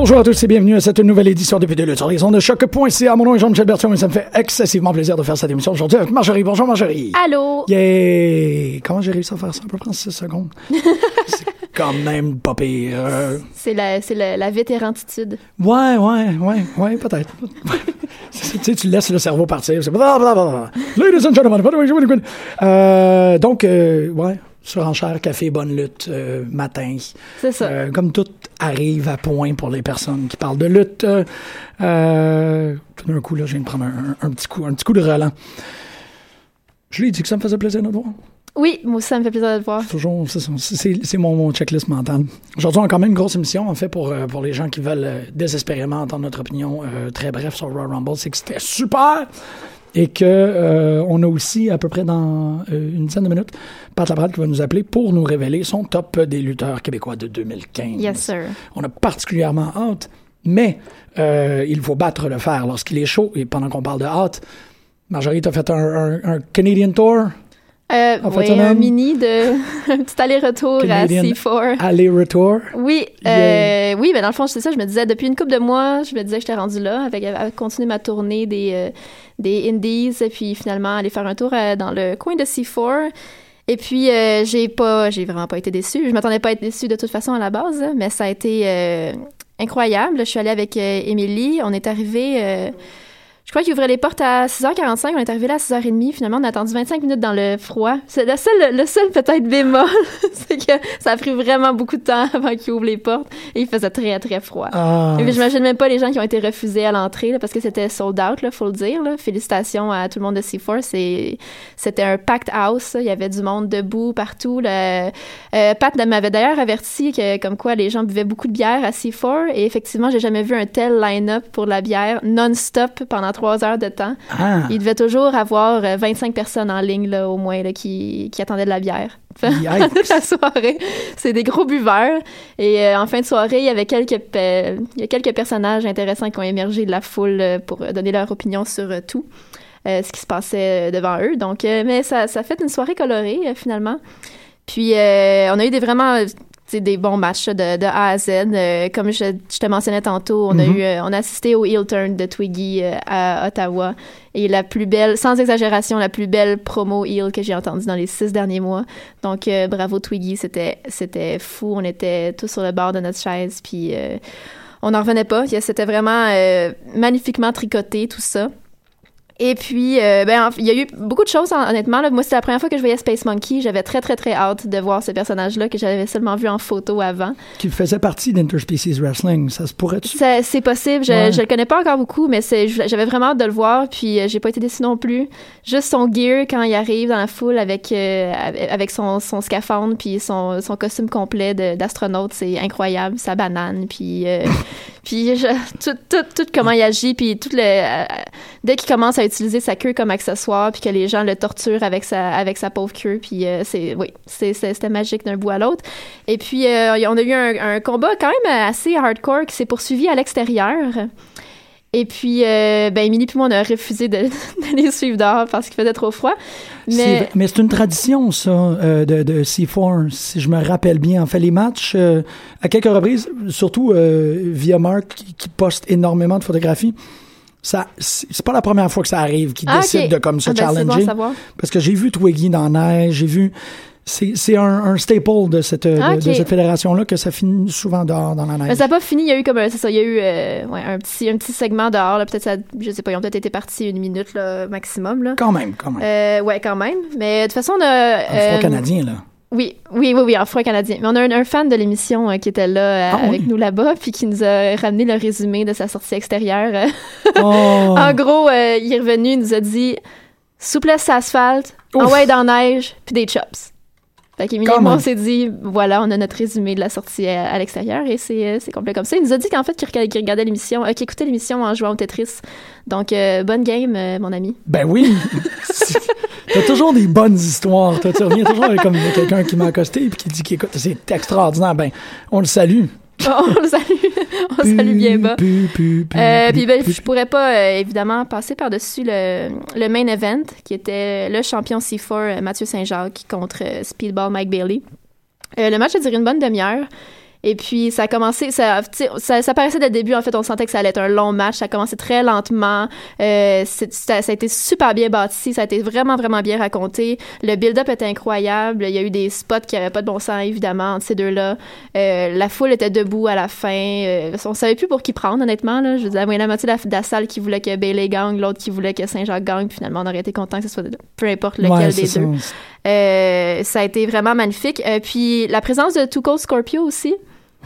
Bonjour à tous et bienvenue à cette nouvelle édition de Vidéo sur les ondes de choc.ca. Mon nom est Jean-Michel Bertrand et ça me fait excessivement plaisir de faire cette émission aujourd'hui avec Marjorie. Bonjour Marjorie. Allô. Yeah! Comment j'ai réussi à faire ça? Ça peut prendre 6 secondes. c'est quand même pas pire. C'est la, c'est la, la vétérantitude. Ouais, ouais, ouais, ouais, peut-être. tu sais, tu laisses le cerveau partir. C'est blablabla. Ladies and gentlemen, euh, donc, euh, ouais, surenchère, café, bonne lutte, euh, matin. C'est ça. Euh, comme tout arrive à point pour les personnes qui parlent de lutte. Euh, euh, tout d'un coup, là, je viens de prendre un, un petit coup, un petit coup de relent. Je lui ai dit que ça me faisait plaisir de te voir? Oui, moi aussi, ça me fait plaisir de te voir. Toujours, c'est mon, mon checklist mental. Aujourd'hui, on a quand même une grosse émission, en fait, pour, pour les gens qui veulent désespérément entendre notre opinion très bref sur Royal Rumble. C'est que c'était super! Et que euh, on a aussi, à peu près dans euh, une dizaine de minutes, Pat Laprade qui va nous appeler pour nous révéler son top des lutteurs québécois de 2015. Yes, sir. On a particulièrement hâte, mais euh, il faut battre le fer lorsqu'il est chaud. Et pendant qu'on parle de hâte, Marjorie, t'as fait un, un- un Canadian Tour, Euh, En oui, un mini de un petit aller-retour à Canadian C4. aller-retour? Oui, euh, oui, mais dans le fond, c'est ça. Je me disais depuis une couple de mois, je me disais que j'étais rendue là, avec à continuer ma tournée des euh, des Indies, et puis finalement aller faire un tour euh, dans le coin de C4. Et puis euh, j'ai pas, j'ai vraiment pas été déçue. Je m'attendais pas à être déçue de toute façon à la base, mais ça a été euh, incroyable. Je suis allée avec Émilie. On est arrivé. Je crois qu'ils ouvraient les portes à 6h45. On est arrivé là à 6h30. Finalement, on a attendu 25 minutes dans le froid. C'est le seul, le seul peut-être bémol, c'est que ça a pris vraiment beaucoup de temps avant qu'ils ouvrent les portes et il faisait très, très froid. Ah, Et puis, j'imagine même pas les gens qui ont été refusés à l'entrée là, parce que c'était sold out, là, faut le dire. Là. Félicitations à tout le monde de C4. C'est- C'était un packed house. là. Il y avait du monde debout partout. Euh, Pat m'avait d'ailleurs averti que comme quoi les gens buvaient beaucoup de bière à C4 et effectivement, j'ai jamais vu un tel line-up pour la bière non-stop pendant trois heures de temps. ah, Il devait toujours avoir euh, 25 personnes en ligne là, au moins là, qui, qui attendaient de la bière. Yikes. la soirée, c'est des gros buveurs. Et euh, en fin de soirée, il y avait quelques pe- il y a quelques personnages intéressants qui ont émergé de la foule euh, pour euh, donner leur opinion sur euh, tout. euh, ce qui se passait euh, devant eux. Donc, euh, mais ça, ça a fait une soirée colorée, euh, finalement. Puis, euh, on a eu des vraiment euh, des bons matchs de, de A à Z. Euh, comme je, je te mentionnais tantôt, on a Mhm. eu, euh, on a assisté au heel turn de Twiggy euh, à Ottawa. Et la plus belle, sans exagération, la plus belle promo heel que j'ai entendue dans les six derniers mois. Donc, euh, bravo Twiggy, c'était, c'était fou. On était tous sur le bord de notre chaise, puis euh, on n'en revenait pas. C'était vraiment magnifiquement tricoté, tout ça. Et puis, euh, ben, il y a eu beaucoup de choses, hon- honnêtement. Là. Moi, c'était la première fois que je voyais Space Monkey. J'avais très, très, très hâte de voir ce personnage-là que j'avais seulement vu en photo avant. qui faisait partie d'Interspecies Wrestling. Ça se pourrait-tu? C'est possible. Je, Ouais. je le connais pas encore beaucoup, mais j'avais vraiment hâte de le voir. Puis, euh, j'ai pas été déçue non plus. Juste son gear quand il arrive dans la foule avec, euh, avec son, son scaphandre puis son, son costume complet d'astronaute, c'est incroyable. Sa banane, puis... euh, Puis je- tout, tout, tout comment il agit, puis tout le dès qu'il commence à utiliser sa queue comme accessoire, puis que les gens le torturent avec sa avec sa pauvre queue, puis euh, c'est oui, c'était magique d'un bout à l'autre. Et puis euh, on a eu un, un combat quand même assez hardcore qui s'est poursuivi à l'extérieur. Et puis, euh, ben, Émilie puis moi, on a refusé de, de les suivre dehors parce qu'il faisait trop froid. Mais c'est une tradition, ça, euh, de, de C4, si je me rappelle bien. En fait, les matchs, euh, à quelques reprises, surtout via Mark, qui, qui poste énormément de photographies, ça, c'est pas la première fois que ça arrive, qu'il Ah, décide ok. de comme se Ah, ben, bon challenger. parce que j'ai vu Twiggy dans la neige, j'ai vu... C'est c'est un, un staple de cette, de- Ah, de cette fédération-là que ça finit souvent dehors dans la neige. Mais ça n'a pas fini. Il y a eu comme un- c'est ça, il y a eu euh, ouais, un petit un petit segment dehors. là. Peut-être ça, je sais pas, ils ont peut-être été partis une minute là, maximum là. Quand même, quand même. Euh, ouais, quand même. Mais de toute façon, on a. Un froid euh, canadien, là. Oui, oui, oui, oui, en froid canadien. Mais on a un, un fan de l'émission euh, qui était là euh, Ah, avec oui. nous là-bas, puis qui nous a ramené le résumé de sa sortie extérieure. Oh. En gros, euh, il est revenu, il nous a dit souplesse asphalte, en Ouf. ouais dans neige, puis des chops. Fait qu'Émilie et moi, on s'est dit, voilà, on a notre résumé de la sortie à, à l'extérieur et c'est c'est complet comme ça. Il nous a dit qu'en fait, qu'il rega- qu'il regardait l'émission, euh, qu'il écoutait l'émission en jouant au Tetris. Donc, euh, bonne game, euh, mon ami. Ben oui. T'as toujours des bonnes histoires. Toi, tu reviens toujours avec comme quelqu'un qui m'a accosté et qui dit qu'écoute, c'est extraordinaire. Ben, on le salue. on le salue. on le salue bien bas. Euh, puis ben, je pourrais pas, euh, évidemment, passer par-dessus le, le main event, qui était le champion C4, euh, Mathieu Saint-Jacques, contre Speedball Mike Bailey. le match a duré une bonne demi-heure. Et puis, ça a commencé, ça, ça, ça paraissait dès le début, en fait, on sentait que ça allait être un long match. Ça a commencé très lentement. Euh, ça, ça, a été super bien bâti. Ça a été vraiment, vraiment bien raconté. Le build-up était incroyable. Il y a eu des spots qui n'avaient pas de bon sens, évidemment, entre ces deux-là. Euh, la foule était debout à la fin. Euh, on savait plus pour qui prendre, honnêtement. Là. Je veux dire, il y a la moitié de la, salle qui voulait que Bailey gagne, l'autre qui voulait que Saint-Jacques gagne. finalement, on aurait été content que ce soit peu importe lequel des deux. Euh, ça a été vraiment magnifique. Puis la présence de Tuco Scorpio aussi.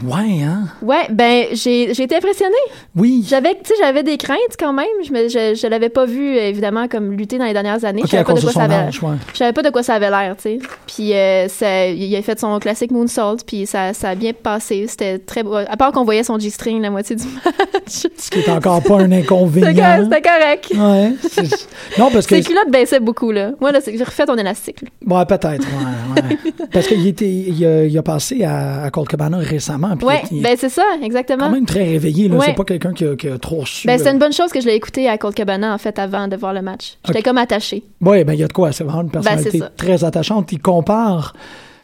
Ouais, hein? Ouais, ben, j'ai, été impressionnée. Oui. J'avais, tu sais, j'avais des craintes quand même. Je, me, je, je l'avais pas vu, évidemment, comme lutter dans les dernières années. Okay, je savais pas de quoi ça avait ouais. Je savais pas de quoi ça avait l'air, tu sais. Puis, euh, ça, il a fait son classique moonsault, puis ça, ça a bien passé. C'était très beau. À part qu'on voyait son G-string la moitié du match. Ce qui est encore pas un inconvénient. C'était, correct. Ouais. Non, parce que. Ses culottes baissaient beaucoup, là. Moi, là, j'ai refait ton élastique, là. Ouais, peut-être, ouais, ouais. parce qu'il il a, il a passé à, à Colt Cabana récemment. Il, ben, c'est ça, exactement. quand même très réveillé. Là. Ouais. C'est pas quelqu'un qui, a- qui a trop su. Ben, c'est une bonne chose que je l'ai écouté à Colt Cabana, en fait, avant de voir le match. J'étais Ok. comme attachée. Oui, ben il y a de quoi. C'est vraiment une personnalité Ben, très attachante. Il compare.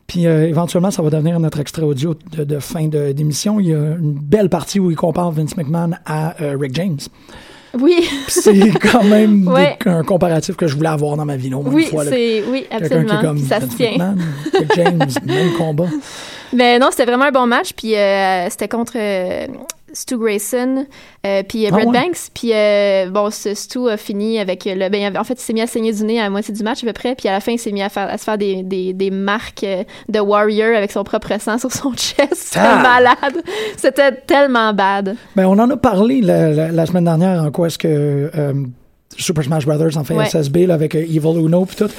Puis euh, éventuellement, ça va devenir notre extrait audio de, de fin de- d'émission. Il y a une belle partie où il compare Vince McMahon à euh, Rick James. Oui, c'est quand même des- un comparatif que je voulais avoir dans ma vie, moins oui, une fois. là. oui, Quelqu'un qui absolument. est comme ça se tient. McMahon, Rick James, même combat. Mais non, c'était vraiment un bon match. Puis euh, c'était contre euh, Stu Grayson, euh, puis Ah Brett ouais? Banks. Puis bon, ce Stu a fini avec le. Ben, en fait, il s'est mis à saigner du nez à la moitié du match à peu près. Puis à la fin, il s'est mis à, faire, à se faire des, des, des marques de Warrior avec son propre sang sur son chest. C'était Ah! malade. C'était tellement bad. Ben, on en a parlé la, la- la semaine dernière en quoi est-ce que Super Smash Brothers en fait Ouais. SSB là, avec euh, Evil Uno puis tout.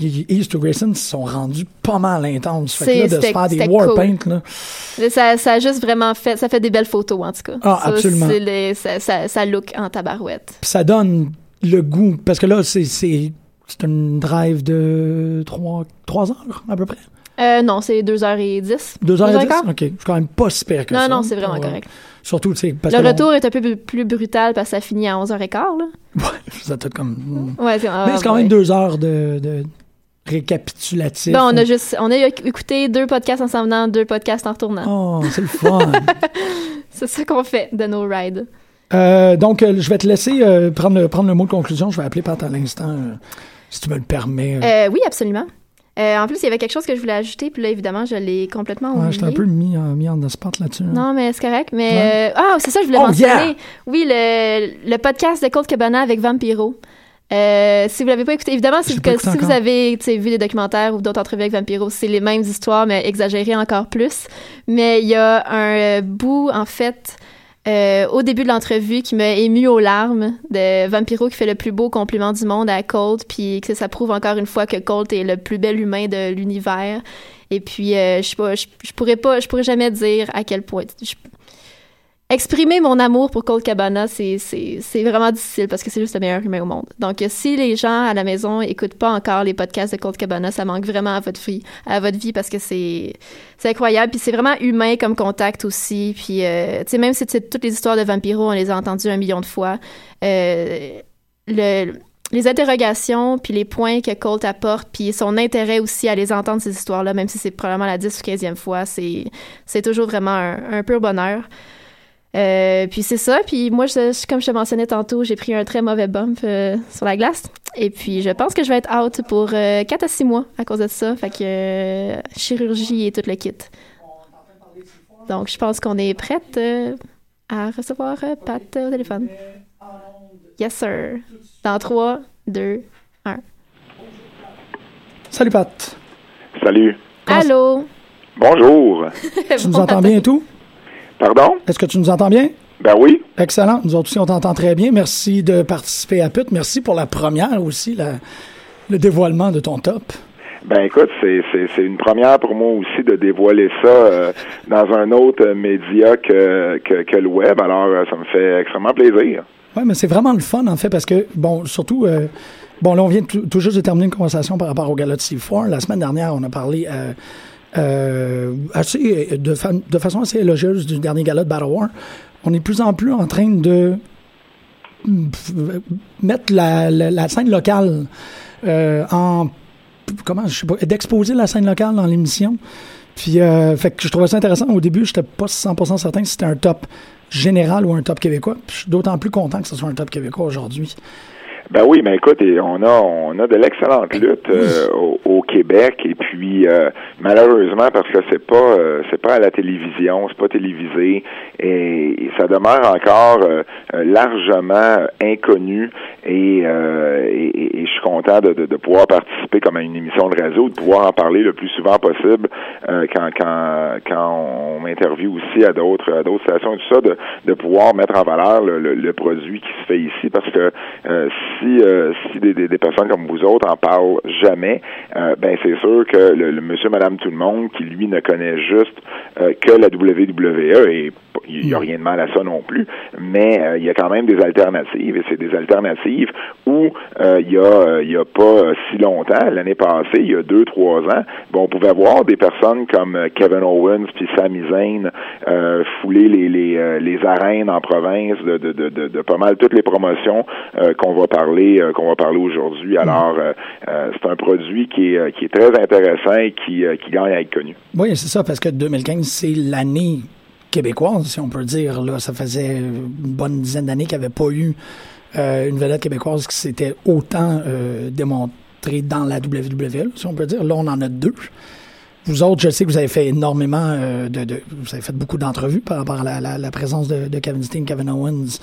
East to Grayson se sont rendus pas mal intenses. Fait que là, de se faire des c'était war cool. paint, là. Ça, ça a juste vraiment fait, ça fait des belles photos en tout cas. Ah, Ça, absolument. les- ça, ça, ça look en tabarouette. Ça donne le goût. Parce que là, c'est, c'est, c'est une drive de 3, trois heures, à peu près. Euh, non, c'est 2h10. 2h10? Deux heures et quart? OK. C'est quand même pas si pire que Non, ça. non, c'est vraiment Ouais. correct. Surtout, tu sais, parce Le que retour est un peu plus- brutal parce que ça finit à 11h15. Là. on- Ouais, ça peut comme... Ouais, c'est, Mais c'est quand même deux heures de, de récapitulatif. Bon, on a juste, on a écouté deux podcasts en s'en venant, deux podcasts en retournant. Oh, c'est le fun. C'est ça qu'on fait de nos rides. Euh, donc, euh, je vais te laisser euh, prendre, le, prendre le mot de conclusion. Je vais appeler Pat à l'instant, euh, si tu me le permets. Euh, oui, absolument. Euh, en plus, il y avait quelque chose que je voulais ajouter, puis là, évidemment, je l'ai complètement Ouais, oublié. j'étais un peu mis, en- mis en spot là-dessus. hein. Non, mais c'est correct. Mais Ouais. euh, ah, c'est ça, je voulais Oh, mentionner. yeah! Oui, le, le podcast de Colt Cabana avec Vampiro. Euh, si vous l'avez pas écouté, évidemment, si, si vous avez vu des documentaires ou d'autres entrevues avec Vampiro, c'est les mêmes histoires, mais exagérées encore plus. Mais il y a un euh, bout, en fait, euh, au début de l'entrevue qui m'a ému aux larmes de Vampiro qui fait le plus beau compliment du monde à Colt, puis que ça prouve encore une fois que Colt est le plus bel humain de l'univers. Et puis, euh, je sais pourrais jamais dire à quel point. Exprimer mon amour pour Colt Cabana, c'est, vraiment difficile parce que c'est juste le meilleur humain au monde. Donc, euh, si les gens à la maison écoutent pas encore les podcasts de Colt Cabana, ça manque vraiment à votre vie, à votre vie parce que c'est, incroyable. Puis c'est vraiment humain comme contact aussi. Puis, euh, tu sais, même si toutes les histoires de Vampiro, on les a entendues un million de fois. Euh, le, les interrogations, puis les points que Colt apporte, puis son intérêt aussi à les entendre, ces histoires-là, même si c'est probablement la 10 ou 15e fois, c'est, toujours vraiment un pur bonheur. Euh, puis c'est ça. Puis moi, je- comme je te mentionnais tantôt, j'ai pris un très mauvais bump euh, sur la glace. Et puis je pense que je vais être out pour euh, 4 à 6 mois à cause de ça. Fait que euh, chirurgie et tout le kit. Donc je pense qu'on est prête euh, à recevoir euh, Pat au téléphone. Yes, sir. Dans 3, 2, Salut, Pat. Salut. Comment- Allô? Bonjour. Tu nous entends bien et tout? Pardon? Est-ce que tu nous entends bien? Ben oui. Excellent. Nous autres aussi, on t'entend très bien. Merci de participer à PUT. Merci pour la première aussi, la- le dévoilement de ton top. Ben écoute, c'est, c'est, c'est une première pour moi aussi de dévoiler ça euh, dans un autre média que, que, que le web. Alors, euh, ça me fait extrêmement plaisir. Oui, mais c'est vraiment le fun, en fait, parce que, bon, surtout, euh, bon, là, on vient tout, tout juste de terminer une conversation par rapport au gala de C4. La semaine dernière, on a parlé euh, euh, assez, de, fa- de façon assez élogieuse du dernier gala de Battle War. On est de plus en plus en train de f- mettre la, la- la scène locale euh, en comment je sais pas d'exposer la scène locale dans l'émission. Puis euh, fait que je trouvais ça intéressant. Au début j'étais pas 100% certain si c'était un top général ou un top québécois. Puis je suis d'autant plus content que ce soit un top québécois aujourd'hui. Ben oui, mais écoute, on a on a de l'excellente lutte euh, au, au Et puis euh, malheureusement parce que c'est pas euh, c'est pas à la télévision, c'est pas télévisé. Et, ça demeure encore euh, euh, largement inconnu. Et, euh, et, et- et je suis content de, de, de pouvoir participer comme à une émission de radio, de pouvoir en parler le plus souvent possible euh, quand quand quand on m'interviewe aussi à d'autres à d'autres stations et tout ça de, de pouvoir mettre en valeur le, le, le produit qui se fait ici. Parce que euh, si euh, si des, des, personnes comme vous autres en parlent jamais, euh, ben c'est sûr que le, le monsieur, madame, tout le monde qui lui ne connaît juste euh, que la WWE et il n'y a rien de mal à ça non plus, mais euh, il y a quand même des alternatives et c'est des alternatives où euh, il y a euh, il y a pas euh, si longtemps, l'année passée, il y a deux trois ans, bon, on pouvait voir des personnes comme euh, Kevin Owens puis Sami Zayn euh, fouler les les, euh, les arènes en province de, de, de, de, de pas mal toutes les promotions euh, qu'on va parler euh, qu'on va parler aujourd'hui. Alors euh, euh, c'est un produit qui est qui est très intéressant et qui euh, qui gagne à être connu. oui c'est ça parce que 2015 c'est l'année québécoise si on peut dire là ça faisait une bonne dizaine d'années qu'il n'y avait pas eu euh, une vedette québécoise qui s'était autant euh, démontrée dans la WWE si on peut dire là on en a deux vous autres, je sais que vous avez fait énormément de, Vous avez fait beaucoup d'entrevues par rapport à la, présence de, Kevin Steen, Kevin Owens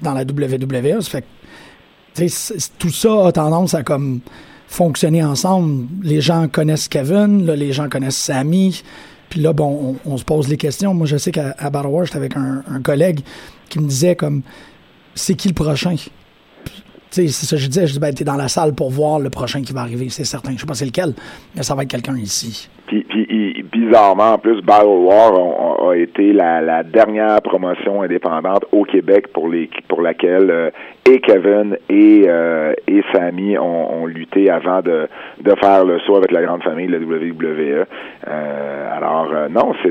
dans la WWE. Ça fait tout ça a tendance à comme fonctionner ensemble. Les gens connaissent Kevin, là, les gens connaissent Sammy. Puis là, bon, on, se pose les questions. Moi, je sais qu'à Battle War, j'étais avec un, collègue qui me disait comme c'est qui le prochain? C'est ça que je disais. Je dis, ben, t'es dans la salle pour voir le prochain qui va arriver, c'est certain. Je sais pas c'est lequel, mais ça va être quelqu'un ici. Puis, bizarrement, en plus, Battle War a, été la, dernière promotion indépendante au Québec pour laquelle euh, et Kevin et euh, et Sammy ont, ont lutté avant de, de faire le saut avec la grande famille de la WWE. Euh, alors euh, non, c'est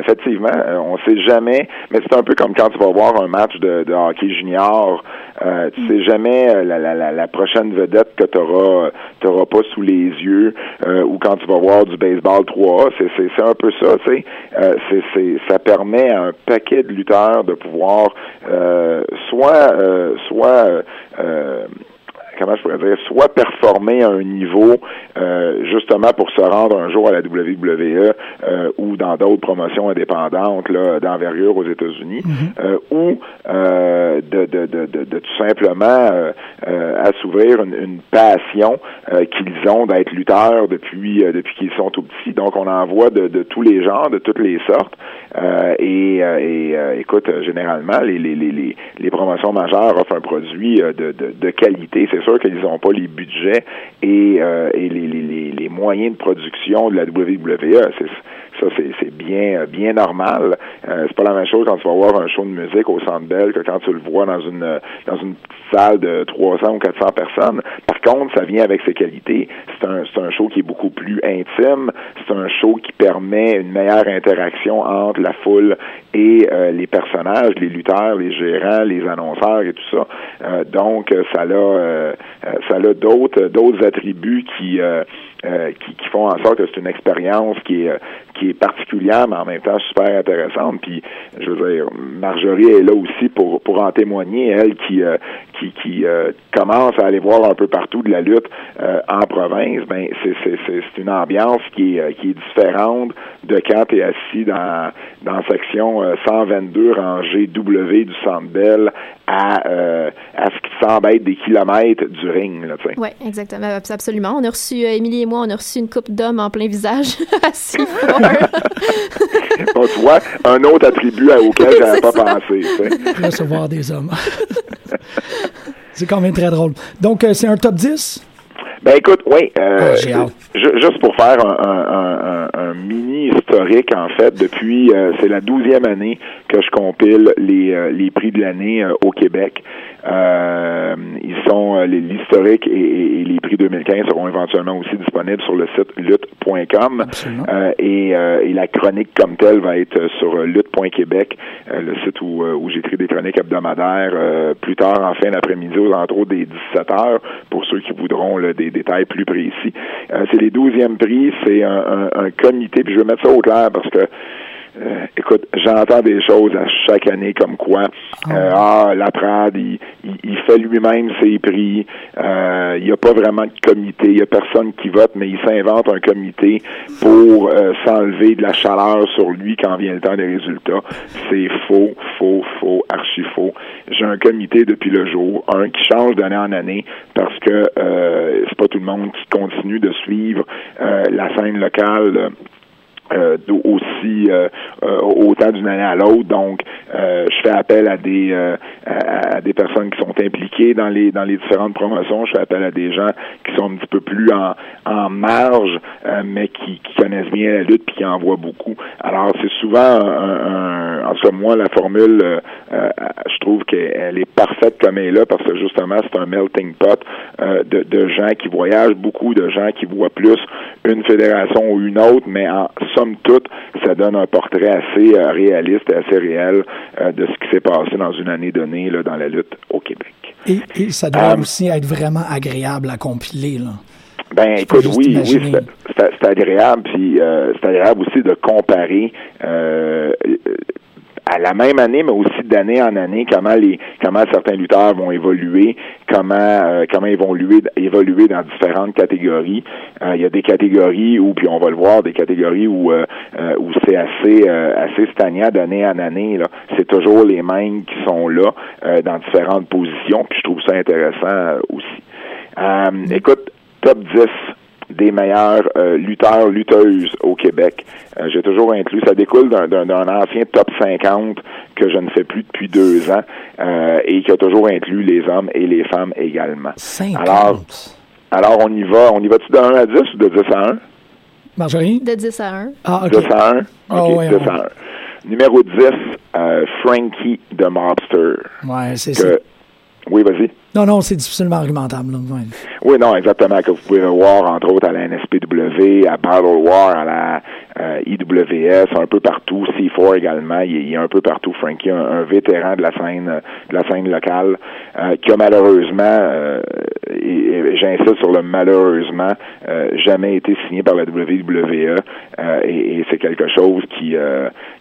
effectivement, on sait jamais, mais c'est un peu comme quand tu vas voir un match de, hockey junior, tu sais jamais la, la, la, prochaine vedette que tu auras t'auras pas sous les yeux ou quand tu vas voir du baseball 3A, c'est c'est c'est un peu ça, tu sais, euh, c'est ça permet à un paquet de lutteurs de pouvoir euh, soit euh, soit euh, comment je pourrais dire, soit performer à un niveau euh, justement pour se rendre un jour à la WWE euh, ou dans d'autres promotions indépendantes là, d'envergure aux États-Unis, euh, ou de, de, de, de, de tout simplement assouvir une, une passion qu'ils ont d'être lutteurs depuis depuis qu'ils sont tout petits. Donc on en voit de, tous les genres, de toutes les sortes. Et et écoute, généralement, les, les, les, les, promotions majeures offrent un produit de, de, de qualité. C'est sûr qu'ils n'ont pas les budgets et, euh, et les, les, les, les moyens de production de la WWE. Ça, c'est, bien, bien normal. Euh, c'est pas la même chose quand tu vas voir un show de musique au Centre Bell que quand tu le vois dans une dans une petite salle de 300 ou 400 personnes. Par contre, ça vient avec ses qualités. C'est un, un show qui est beaucoup plus intime. C'est un show qui permet une meilleure interaction entre la foule et euh, les personnages, les lutteurs, les gérants, les annonceurs et tout ça. Euh, donc, ça a, euh, ça a d'autres d'autres attributs qui euh, euh, qui, qui, font en sorte que c'est une expérience qui est qui est particulière, mais en même temps super intéressante. Puis, je veux dire, Marjorie est là aussi pour pour en témoigner, elle qui euh, qui, qui euh, commence à aller voir un peu partout de la lutte euh, en province. Ben, c'est c'est c'est une ambiance qui est qui est différente de quand tu es assis dans dans section 122 rangée W du Centre Bell à, euh, à ce qui semble être des kilomètres du ring. Oui, exactement, absolument. On a reçu, euh, Émilie et moi, on a reçu une coupe d'hommes en plein visage à bon, tu vois, un autre attribut auquel j'avais pas ça. pensé. Recevoir des hommes. c'est quand même très drôle. Donc, euh, c'est un top 10? Ben écoute, oui. Euh, ah, juste pour faire un, un, un, mini historique en fait depuis c'est la douzième année que je compile les, les prix de l'année au Québec. Euh, ils sont euh, l'historique et, les prix 2015 seront éventuellement aussi disponibles sur le site lutte.com euh, et, et, la chronique comme telle va être sur lutte.québec, le site où, où j'écris des chroniques hebdomadaires plus tard en fin d'après-midi aux alentours des 17 heures pour ceux qui voudront des détails plus précis. c'est les 12e prix, c'est un, un, un comité, puis je vais mettre ça au clair parce que euh, écoute, j'entends des choses à chaque année comme quoi ah, euh, ah la Prade, il, il, fait lui-même ses prix, euh, il n'y a pas vraiment de comité, il n'y a personne qui vote, mais il s'invente un comité pour euh, s'enlever de la chaleur sur lui quand vient le temps des résultats. C'est faux, faux, faux, archi faux. J'ai un comité depuis le jour, un qui change d'année en année parce que euh, c'est pas tout le monde qui continue de suivre la scène locale euh, aussi euh, euh, autant d'une année à l'autre. Donc, je fais appel à des à, des personnes qui sont impliquées dans les dans les différentes promotions. Je fais appel à des gens qui sont un petit peu plus en, en marge, mais qui, qui, connaissent bien la lutte puis qui en voient beaucoup. Alors, c'est souvent un, en tout cas moi la formule, je trouve qu'elle est parfaite comme elle est là parce que justement c'est un melting pot de, de gens qui voyagent beaucoup, de gens qui voient plus une fédération ou une autre, mais en somme toute, ça donne un portrait assez euh, réaliste et assez réel euh, de ce qui s'est passé dans une année donnée là, dans la lutte au Québec. Et, ça doit euh, aussi être vraiment agréable à compiler. Là. Ben, écoute, oui, oui, c'est agréable, puis c'est agréable aussi de comparer à la même année, mais aussi d'année en année, comment les comment certains lutteurs vont évoluer, comment euh, comment ils vont évoluer, évoluer dans différentes catégories. Euh, il y a des catégories où, puis on va le voir, des catégories où euh, où c'est assez assez stagnant d'année en année. Là, c'est toujours les mêmes qui sont là dans différentes positions. Puis je trouve ça intéressant aussi. écoute, top 10 des meilleurs euh, lutteurs, lutteuses au Québec. Euh, j'ai toujours inclus, ça découle d'un ancien top 50 que je ne fais plus depuis deux ans euh, et qui a toujours inclus les hommes et les femmes également. 50. Alors, alors on y va, on y va-tu de 1 à 10 ou de 10 à 1? Marjorie? De 10 à 1. Ah, OK. 10 à 1? Ah, OK, 10 à 1. Numéro 10, Frankie the Mobster. Ouais, c'est ça. Oui, vas-y. Non, non, c'est difficilement argumentable. Oui, non, exactement. Que vous pouvez voir, entre autres, à la NSPW, à Battle War, à la euh, IWS, un peu partout. C4 également. Il, est un peu partout. Frankie, un, vétéran de la scène, de la scène locale, euh, qui a malheureusement, euh, j'insiste sur le malheureusement, euh, jamais été signé par la WWE. et, et c'est quelque chose qui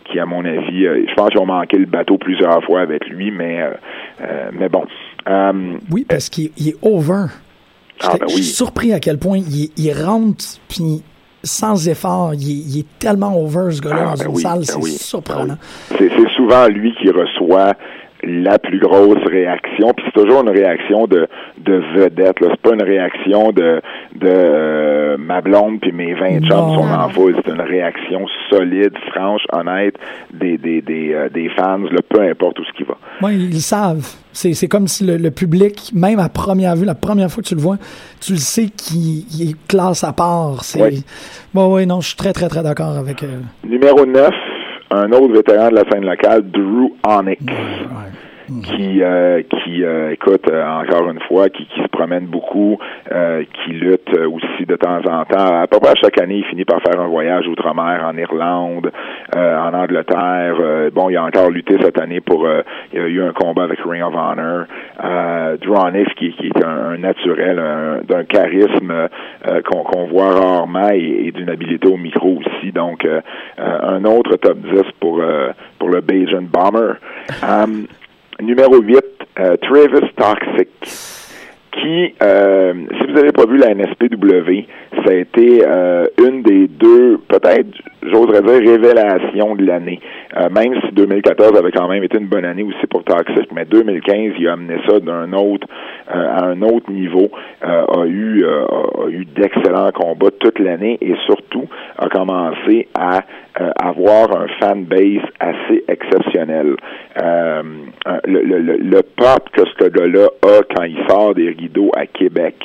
qui, à mon avis, je pense qu'ils ont manqué le bateau plusieurs fois avec lui, mais, mais bon. Oui, parce qu'il est over. Ah, ben je suis surpris à quel point il, il rentre, puis sans effort. Il, est tellement over, ce gars-là, ah, dans ben une salle. Ben c'est surprenant. C'est souvent lui qui reçoit la plus grosse réaction, puis c'est toujours une réaction de, de vedette. C'est pas une réaction de, de euh, ma blonde puis mes 20 chums sont en foule. C'est une réaction solide, franche, honnête des, des, des, euh, des fans, peu importe où ce qui va. Oui, ils savent. C'est comme si le, public, même à première vue, la première fois que tu le vois, tu le sais qu'il est classe à part. Oui. Bon, oui, non, je suis très, très, très d'accord avec... Euh... Numéro 9, un autre vétéran de la scène locale, Drew Onyx. Qui euh, qui euh, écoute euh, encore une fois qui, qui se promène beaucoup qui lutte aussi de temps en temps. À peu près chaque année il finit par faire un voyage outre-mer en Irlande en Angleterre. Bon il a encore lutté cette année pour il y a eu un combat avec Ring of Honor. Drew Onyx qui, qui est un, naturel d'un charisme qu'on voit rarement et, d'une habileté au micro aussi. Donc un autre top 10 pour pour le Bajan Bomber Numéro 8, euh, Travis Toxic, qui, euh, si vous n'avez pas vu la NSPW, ça a été euh, une des deux, peut-être, j'oserais dire, révélations de l'année. même si 2014 avait quand même été une bonne année aussi pour Toxic, mais 2015, il a amené ça d'un autre, à un autre niveau, a eu, a eu d'excellents combats toute l'année et surtout a commencé à avoir un fan base assez exceptionnel. Euh, le, le, le, pop que ce gars-là a quand il sort des rideaux à Québec,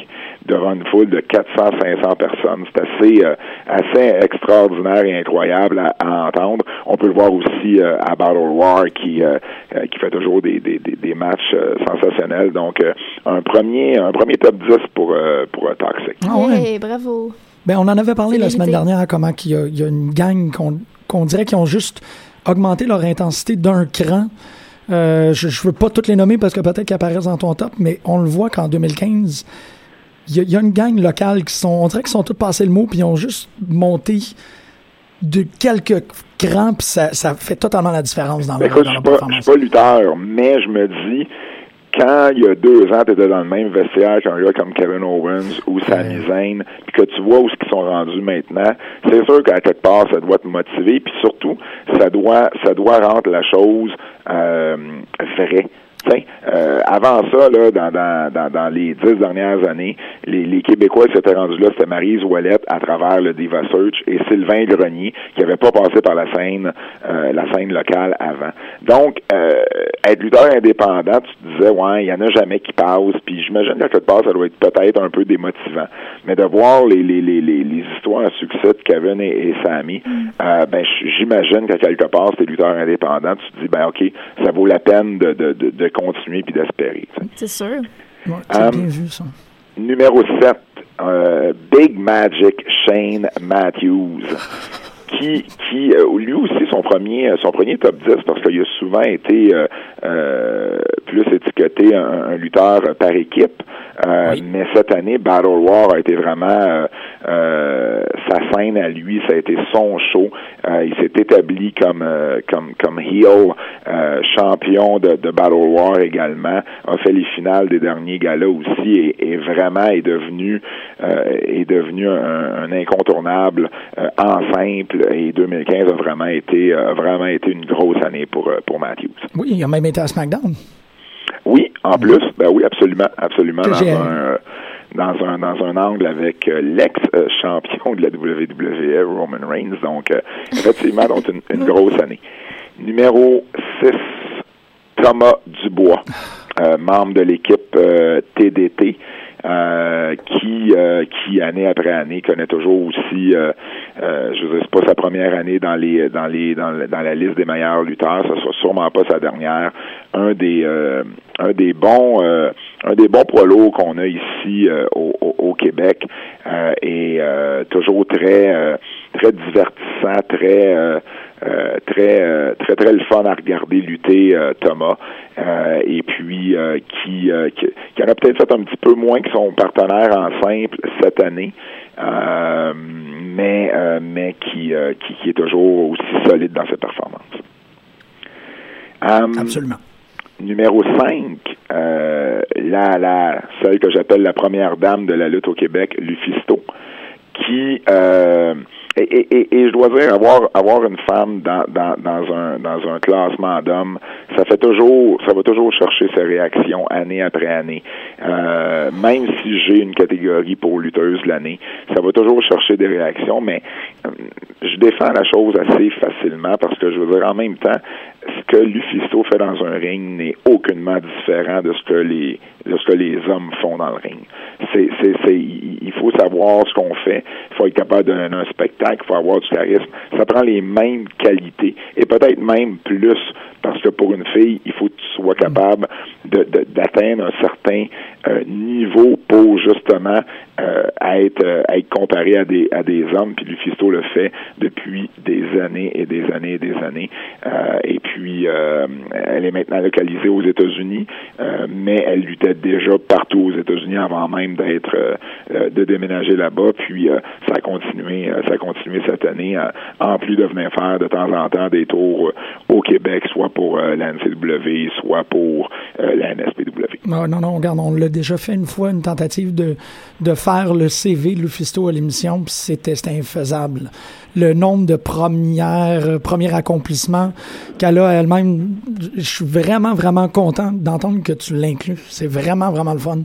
devant une foule de 400-500 personnes. C'est assez, assez extraordinaire et incroyable à, entendre. On peut le voir aussi à Battle War qui, qui fait toujours des, des, des, matchs sensationnels. Donc, un premier un premier top 10 pour, pour Toxic. Ah ouais. bravo. Ben, on en avait parlé la semaine dernière, comment il y, a une gang qu'on dirait qu'ils ont juste augmenté leur intensité d'un cran. Euh, je ne veux pas toutes les nommer parce que peut-être qu'ils apparaissent dans ton top, mais on le voit qu'en 2015, il y, a une gang locale qui sont, on dirait qu'ils sont tous passés le mot, puis ils ont juste monté de quelques crans, puis ça, fait totalement la différence dans, ben, leur, dans performance. Je suis pas lutteur, mais je me dis, quand il y a deux ans, tu étais dans le même vestiaire qu'un gars comme Kevin Owens ou Sami Zayn, puis que tu vois où ils sont rendus maintenant, c'est sûr qu'à quelque part, ça doit te motiver, puis surtout, ça doit, ça doit rendre la chose euh, vraie. Euh, avant ça, là, dans, dans, dans, les dix dernières années, les, les Québécois s'étaient rendus là, c'était Marise Ouellette à travers le Diva Search et Sylvain Grenier qui n'avait pas passé par la scène euh, la scène locale avant. Donc, euh, être lutteur indépendant, tu te disais, ouais, il y en a jamais qui passent, puis j'imagine qu'à quelque part, ça doit être peut-être un peu démotivant. Mais de voir les, les, les, les, histoires à succès de Kevin et, et Sammy, mm. euh, ben, j'imagine qu'à quelque part, c'est lutteur indépendant, tu te dis, ben, OK, ça vaut la peine de, de, de, de continuer puis d'espérer. C'est sûr. c'est euh, bien vu, ça. Numéro 7, euh, Big Magic Shane Matthews. Qui, qui euh, lui aussi son premier son premier top 10 parce qu'il a souvent été plus étiqueté un, lutteur par équipe. Mais cette année Battle War a été vraiment sa scène à lui ça a été son show. Il s'est établi comme comme comme heel champion de, de, Battle War également, a fait les finales des derniers galas aussi et, vraiment est devenu euh, est devenu un, incontournable euh, en simple et 2015 a vraiment été a vraiment été une grosse année pour euh, pour Matthews. Oui, il a même été à SmackDown. Oui, en plus, ben oui, absolument, absolument dans un dans un angle avec l'ex-champion de la WWE, Roman Reigns. Donc, effectivement, donc une, une grosse année. Numéro 6, Thomas Dubois, euh, membre de l'équipe TDT. Euh, euh, qui, qui année après année connaît toujours aussi, euh, je veux dire, c'est pas sa première année dans les dans les dans, la liste des meilleurs lutteurs, ce sera sûrement pas sa dernière. Un des un des bons un des bons poids qu'on a ici au, au, Québec et toujours très très divertissant, très euh, très euh, très très le fun à regarder lutter euh, Thomas. Et puis qui, qui, qui en a peut-être fait un petit peu moins que son partenaire en simple cette année. Mais mais qui, qui, qui est toujours aussi solide dans ses performances. Absolument. numéro 5 la la celle que j'appelle la première dame de la lutte au Québec Lufisto qui et, et, et, je dois dire, avoir avoir une femme dans, dans, dans un dans un classement d'hommes, ça fait toujours ça va toujours chercher ses réactions année après année. Euh, même si j'ai une catégorie pour lutteuse l'année, ça va toujours chercher des réactions, mais euh, je défends la chose assez facilement parce que je veux dire en même temps, ce que Lufisto fait dans un ring n'est aucunement différent de ce que les de ce que les hommes font dans le ring. C'est, c'est, il faut savoir ce qu'on fait. Il faut être capable de donner un spectacle. Il faut avoir du charisme. Ça prend les mêmes qualités et peut-être même plus parce que pour une fille, il faut que tu sois capable de, d'atteindre un certain euh, niveau pour justement euh, être, euh, être comparé à des, à des hommes. Puis Lufisto le fait depuis des années et des années et des années. et puis, elle est maintenant localisée aux États-Unis, mais elle luttait déjà partout aux États-Unis avant même d'être de déménager là-bas. Puis, ça a continué, ça a continué cette année, en plus de venir faire de temps en temps des tours au Québec, soit pour euh, la NCW, soit pour euh, la NSPW. Non, non, regarde, on l'a déjà fait une fois, une tentative de, de faire le CV de Lufisto à l'émission, puis c'était infaisable. Le nombre de premières, euh, premiers accomplissements qu'elle a elle-même, je suis vraiment, vraiment content d'entendre que tu l'inclus. C'est vraiment, vraiment le fun.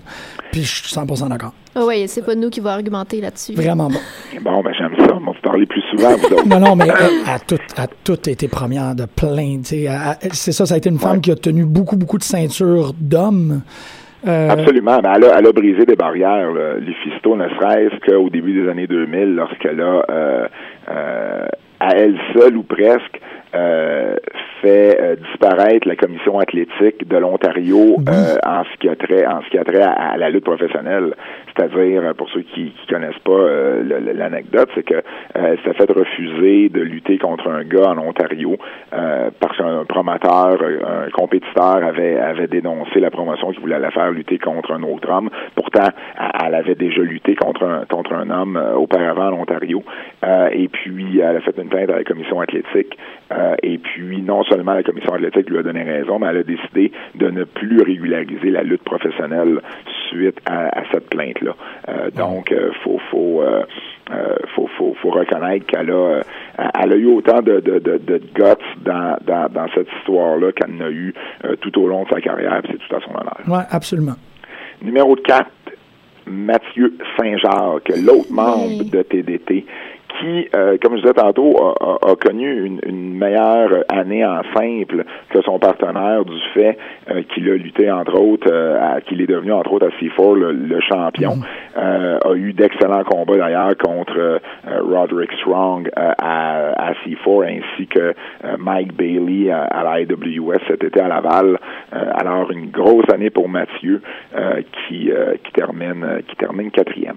Puis je suis 100% d'accord. Oh oui, c'est pas nous qui va argumenter là-dessus. Vraiment bon. Bon, ben j'aime ça. On va vous parler plus souvent. Vous non, non, mais elle a tout, a tout été première de plein. C'est ça, ça a été une femme qui a tenu beaucoup, beaucoup de ceintures d'hommes. Euh, Absolument. Ben, elle, a, elle a brisé des barrières. Là. Lufisto, ne serait-ce qu'au début des années 2000, lorsqu'elle a, euh, euh, à elle seule ou presque, euh, fait euh, disparaître la commission athlétique de l'Ontario euh, en ce qui a trait en ce qui a trait à, à la lutte professionnelle. C'est-à-dire, pour ceux qui, qui connaissent pas euh, l'anecdote, c'est que euh, s'est fait refuser de lutter contre un gars en Ontario euh, parce qu'un promoteur, euh, un compétiteur avait avait dénoncé la promotion qui voulait la faire lutter contre un autre homme. Pourtant, elle avait déjà lutté contre un contre un homme euh, auparavant en Ontario. Euh, et puis, elle a fait une plainte à la commission athlétique. Euh, et puis, non seulement la commission athlétique lui a donné raison, mais elle a décidé de ne plus régulariser la lutte professionnelle suite à, à cette Euh, donc, euh, faut, faut, euh, euh, faut, faut, faut reconnaître qu'elle a, euh, elle a eu autant de, de, de, de guts dans, dans, dans cette histoire-là qu'elle en a eu euh, tout au long de sa carrière, puis c'est tout à son honneur. ouais, absolument. Numéro 4, Mathieu Saint-Jacques, l'autre membre de TDT, qui, euh, comme je disais tantôt, a, a- a connu une, une meilleure année en simple que son partenaire du fait euh, qu'il a lutté, entre autres, euh, qu'il est devenu, entre autres, à C4 le, le champion. Euh, a eu d'excellents combats, d'ailleurs, contre euh, Roderick Strong euh, à, à C4, ainsi que euh, Mike Bailey à, à la IWS cet été à Laval. Euh, alors, une grosse année pour Mathieu, euh, qui, euh, qui termine qui termine quatrième.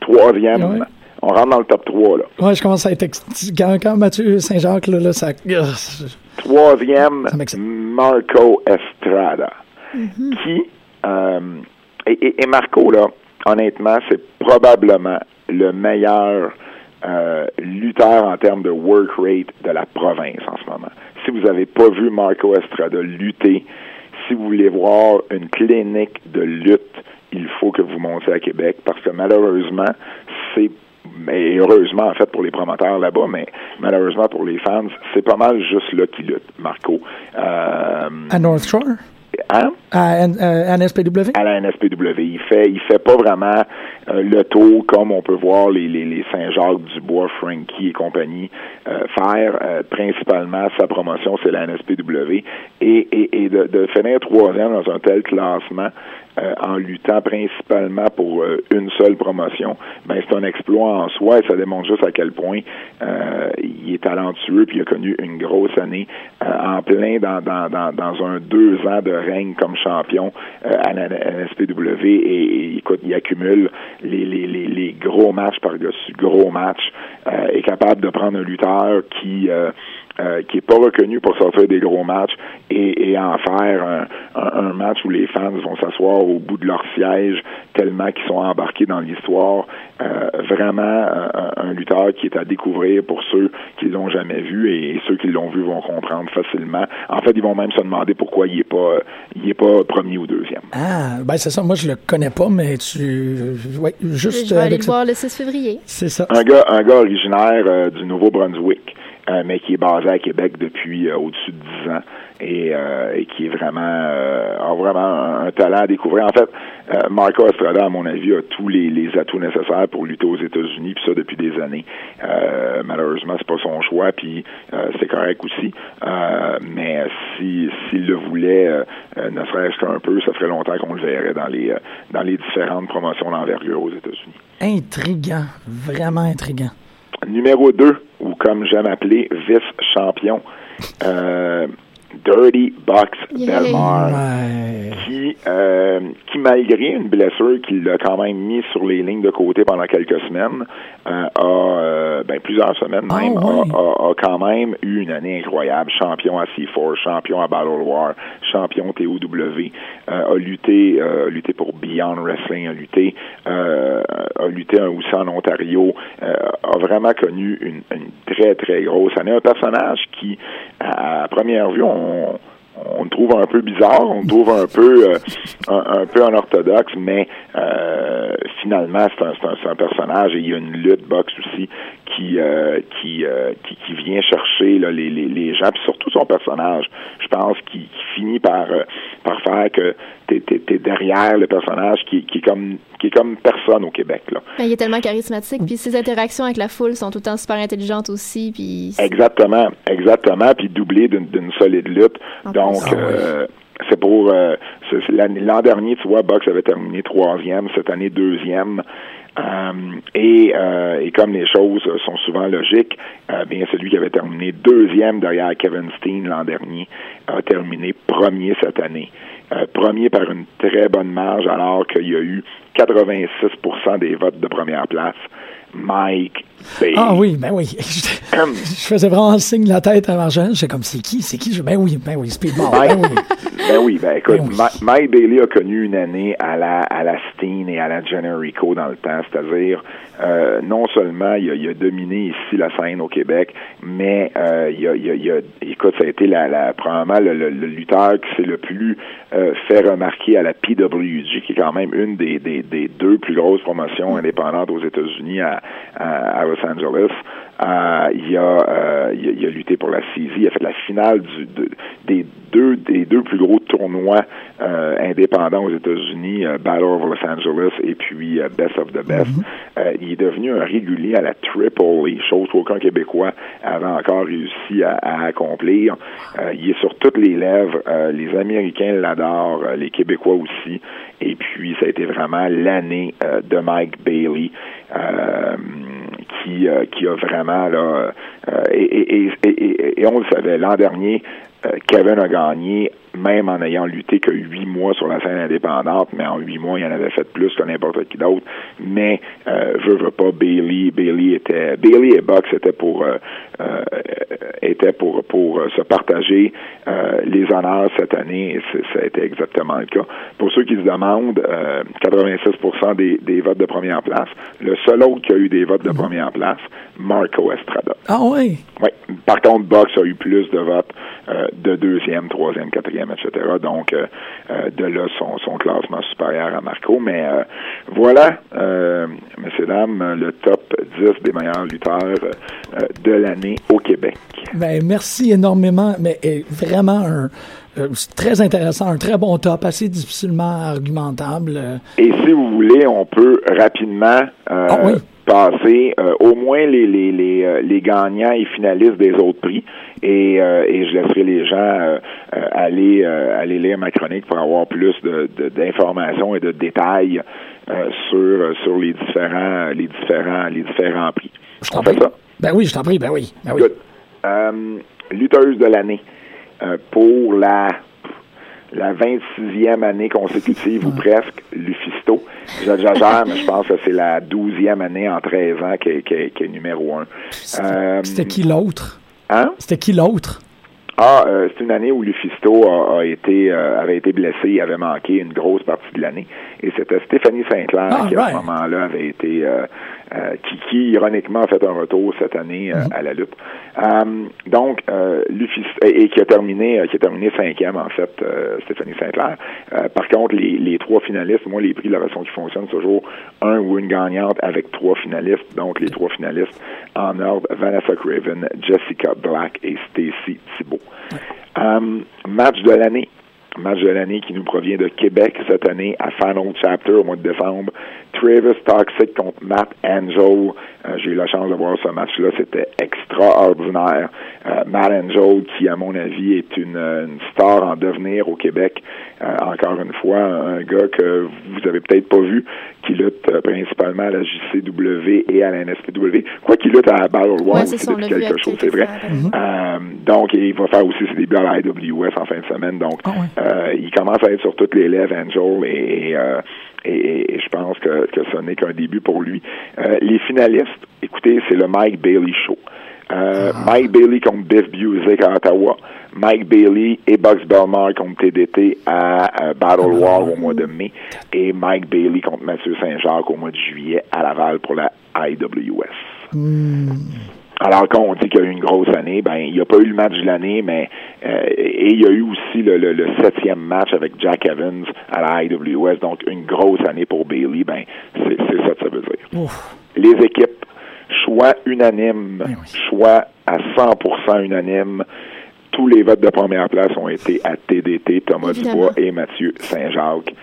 Troisième, Ouais? On rentre dans le top 3, là. Ouais, je commence à être. ex- Quand, Mathieu Saint-Jacques, là, là, ça. Troisième, Ça m'excite. Marco Estrada, qui euh, et, et- et Marco là, honnêtement, c'est probablement le meilleur euh, lutteur en termes de work rate de la province en ce moment. Si vous n'avez pas vu Marco Estrada lutter, si vous voulez voir une clinique de lutte, il faut que vous montiez à Québec parce que malheureusement, c'est mais heureusement en fait pour les promoteurs là-bas, mais malheureusement pour les fans, c'est pas mal juste là qu'il lutte, Marco. Euh, À North Shore? hein? À, euh, à NSPW? à la NSPW. Il fait, il fait pas vraiment euh, le tour comme on peut voir les, les, les Saint-Jacques, Dubois, Frankie et compagnie euh, faire. Euh, principalement, sa promotion, c'est la NSPW. Et, et, et de, de finir troisième dans un tel classement euh, en luttant principalement pour euh, une seule promotion, ben c'est un exploit en soi et ça démontre juste à quel point euh, il est talentueux puis il a connu une grosse année euh, en plein dans, dans, dans, dans un deux ans de règne comme champion euh, à la NSPW et, et, écoute, il accumule les, les, les, les gros matchs par-dessus gros matchs, est capable de prendre un lutteur qui euh, qui est pas reconnu pour sortir des gros matchs et, et en faire un, un, un match où les fans vont s'asseoir au bout de leur siège tellement qu'ils sont embarqués dans l'histoire. Euh, vraiment un, un lutteur qui est à découvrir pour ceux qui l'ont jamais vu et, ceux qui l'ont vu vont comprendre facilement. En fait, ils vont même se demander pourquoi il est pas il est pas premier ou deuxième. Ah, ben c'est ça. Moi, je le connais pas, mais tu. Ouais, juste Je vais aller avec le ça. voir le 6 février. C'est ça. Un gars, un gars originaire euh, du Nouveau-Brunswick, euh, mais qui est basé à Québec depuis euh, au-dessus de 10 ans et, euh, et qui est vraiment euh, a vraiment un, talent à découvrir. En fait, euh, Marco Estrada, à mon avis, a tous les, les atouts nécessaires pour lutter aux États-Unis, puis ça depuis des années. Malheureusement, c'est pas son choix, puis c'est correct aussi. Mais si s'il le voulait, ne serait-ce qu'un peu, ça ferait longtemps qu'on le verrait dans les dans les différentes promotions d'envergure aux États-Unis. Intriguant. Vraiment intriguant. Numéro 2, ou comme j'aime appeler, vice-champion, euh, Dirty Box Yeah. Belmar, Ouais. qui, euh, qui, malgré une blessure qui l'a quand même mis sur les lignes de côté pendant quelques semaines, euh, a, euh, ben, plusieurs semaines Ah, même, a- ouais. a, a quand même eu une année incroyable. Champion à C4, champion à Battle War, champion TOW, euh, a lutté, euh, a lutté pour Beyond Wrestling, a lutté, euh, a lutté un- aussi en Ontario, euh, a vraiment connu une, une très très grosse année. Un personnage qui, à, à première vue, on, on le trouve un peu bizarre, on trouve un peu euh, un, un peu mais euh, finalement c'est un, c'est un, c'est un personnage et il y a une lutte boxe aussi qui euh, qui, qui vient chercher les, les, gens, puis surtout son personnage, je pense qui, finit par faire que t'es t'es derrière le personnage qui, qui est comme qui est comme personne au Québec là. Ben, il est tellement charismatique. Puis ses interactions avec la foule sont tout le temps super intelligentes aussi. Puis Exactement, exactement, puis doublé d'une solide lutte. En Donc. Ah euh, c'est pour euh, l'an dernier, tu vois, Box avait terminé troisième, cette année deuxième. Euh, et, euh, et, comme les choses sont souvent logiques, euh, bien celui qui avait terminé deuxième derrière Kevin Steen l'an dernier a terminé premier cette année. Premier par une très bonne marge alors qu'il y a eu 86 des votes de première place. Mike Bailey. Ah oui, ben oui. Je, faisais vraiment signe de la tête à Marjane. J'étais comme, c'est qui? C'est qui? Ben oui, ben oui, Speedball. Ben oui. Ben oui, ben écoute, ben Mike Bailey a connu une année à la, à la Steen et à la Generico dans le temps, c'est-à-dire euh, non seulement il a, il a, dominé ici la scène au Québec, mais euh, il, a, il, a, écoute, ça a été la, la probablement le, le, lutteur qui s'est le plus euh, fait remarquer à la PWG, qui est quand même une des, des, des deux plus grosses promotions indépendantes aux États-Unis à, à, Los Angeles. Euh, il, a, euh, il, a, lutté pour la CZ, il a fait la finale du, de, des deux des deux plus gros tournois euh, indépendants aux États-Unis, Battle of Los Angeles et puis Best of the Best. Mm-hmm. il est devenu un régulier à la Triple A, chose qu'aucun Québécois avait encore réussi à, à accomplir. il est sur toutes les lèvres. les Américains l'adorent, les Québécois aussi. Et puis, ça a été vraiment l'année de Mike Bailey. Qui, qui a vraiment là et, et, et, et, on le savait l'an dernier Kevin a gagné même en ayant lutté que huit mois sur la scène indépendante, mais en huit mois, il en avait fait plus que n'importe qui d'autre. Mais euh, veux pas Bailey. Bailey était Bailey et Bucks étaient pour euh, euh étaient pour pour euh, se partager les honneurs cette année. Et ça a été exactement le cas. Pour ceux qui se demandent, 86% des, des votes de première place. Le seul autre qui a eu des votes de première place, Marco Estrada. Ah oui. Oui. Par contre, Bucks a eu plus de votes de deuxième, troisième, quatrième etc. Donc, euh, euh, de là, son, son, classement supérieur à Marco. Mais euh, voilà, messieurs, dames, le top 10 des meilleurs lutteurs de l'année au Québec. Ben, merci énormément, mais vraiment un, très intéressant, un très bon top, assez difficilement argumentable. Et si vous voulez, on peut rapidement ah passer au moins les, les, les, les, gagnants et finalistes des autres prix et, euh, et je laisserai les gens euh, euh, aller aller lire ma chronique pour avoir plus de, d'informations et de détails sur sur les différents les différents les différents prix. Je t'en prie. Ça? Ben oui, je t'en prie, ben oui. Ben oui. lutteuse de l'année pour la la 26e année consécutive ou presque, Lufisto. J'exagère, mais je pense que c'est la 12e année en 13 ans qui est, numéro 1. C'était qui l'autre? Hein? C'était qui l'autre? Ah, euh, c'est une année où Lufisto a, été euh, avait été blessé, il avait manqué une grosse partie de l'année. Et c'était Stéphanie Saint-Clair ah, qui, à ce moment-là, avait été euh, euh, qui, qui, ironiquement, a fait un retour cette année euh, mhm. à la lutte. Euh, donc, Luffy, et, qui a terminé qui a terminé cinquième, en fait, Stéphanie Saint-Clair. par contre, les, les, trois finalistes, moi, les prix, la façon qui fonctionne, c'est toujours un ou une gagnante avec trois finalistes. Donc, les trois finalistes en ordre, Vanessa Craven, Jessica Black et Stacy Thibault. Match de l'année match de l'année qui nous provient de Québec cette année à Final Chapter au mois de décembre. Travis Toxic contre Matt Angel. Euh, j'ai eu la chance de voir ce match-là. C'était extraordinaire. Euh, Matt Angel, qui, à mon avis, est une, une star en devenir au Québec. Euh, encore une fois, un gars que vous avez peut-être pas vu, qui lutte principalement à la JCW et à la NSPW. Quoi qu'il lutte à Battle War aussi depuis quelque chose, c'est vrai. donc, il va faire aussi ses débuts à la IWS en fin de semaine. Donc, ah il commence à être sur toutes les lèvres, Angel, et, et, je pense que, que ce n'est qu'un début pour lui. Euh, les finalistes, écoutez, c'est le Mike Bailey Show. Euh, ah. Mike Bailey contre Biff Busick à Ottawa. Mike Bailey et Bugs Belmar contre TDT à Battle War au mois de mai. Et Mike Bailey contre Mathieu Saint-Jacques au mois de juillet à Laval pour la IWS. Hmm. Alors quand on dit qu'il y a eu une grosse année, ben il n'y a pas eu le match de l'année, mais euh, et il y a eu aussi le, le, septième match avec Jack Evans à la IWS, donc une grosse année pour Bailey, ben c'est ça que ça veut dire. Les équipes, choix unanime, ben choix à 100% unanime. Tous les votes de première place ont été à TDT, Thomas Dubois et Mathieu Saint-Jacques.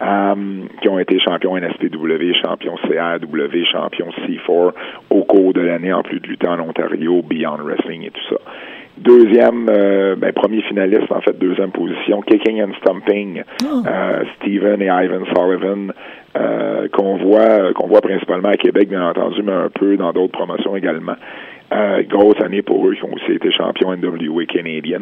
Um, qui ont été champions NSPW, champions CRW, champions C4 au cours de l'année, en plus de lutter en Ontario, Beyond Wrestling et tout ça. Deuxième, euh, ben, premier finaliste, en fait, deuxième position, Kicking and Stumping, euh, Steven et Ivan Sullivan, euh, qu'on voit qu'on voit principalement à Québec, bien entendu, mais un peu dans d'autres promotions également. Euh, grosse année pour eux qui ont aussi été champions NWA Canadian.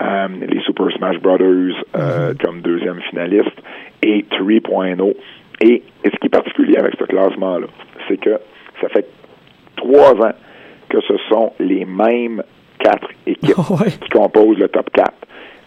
Euh, les Super Smash Brothers euh, comme deuxième finaliste et 3.0. Et, et ce qui est particulier avec ce classement-là, c'est que ça fait trois ans que ce sont les mêmes quatre équipes Ouais. qui composent le top 4.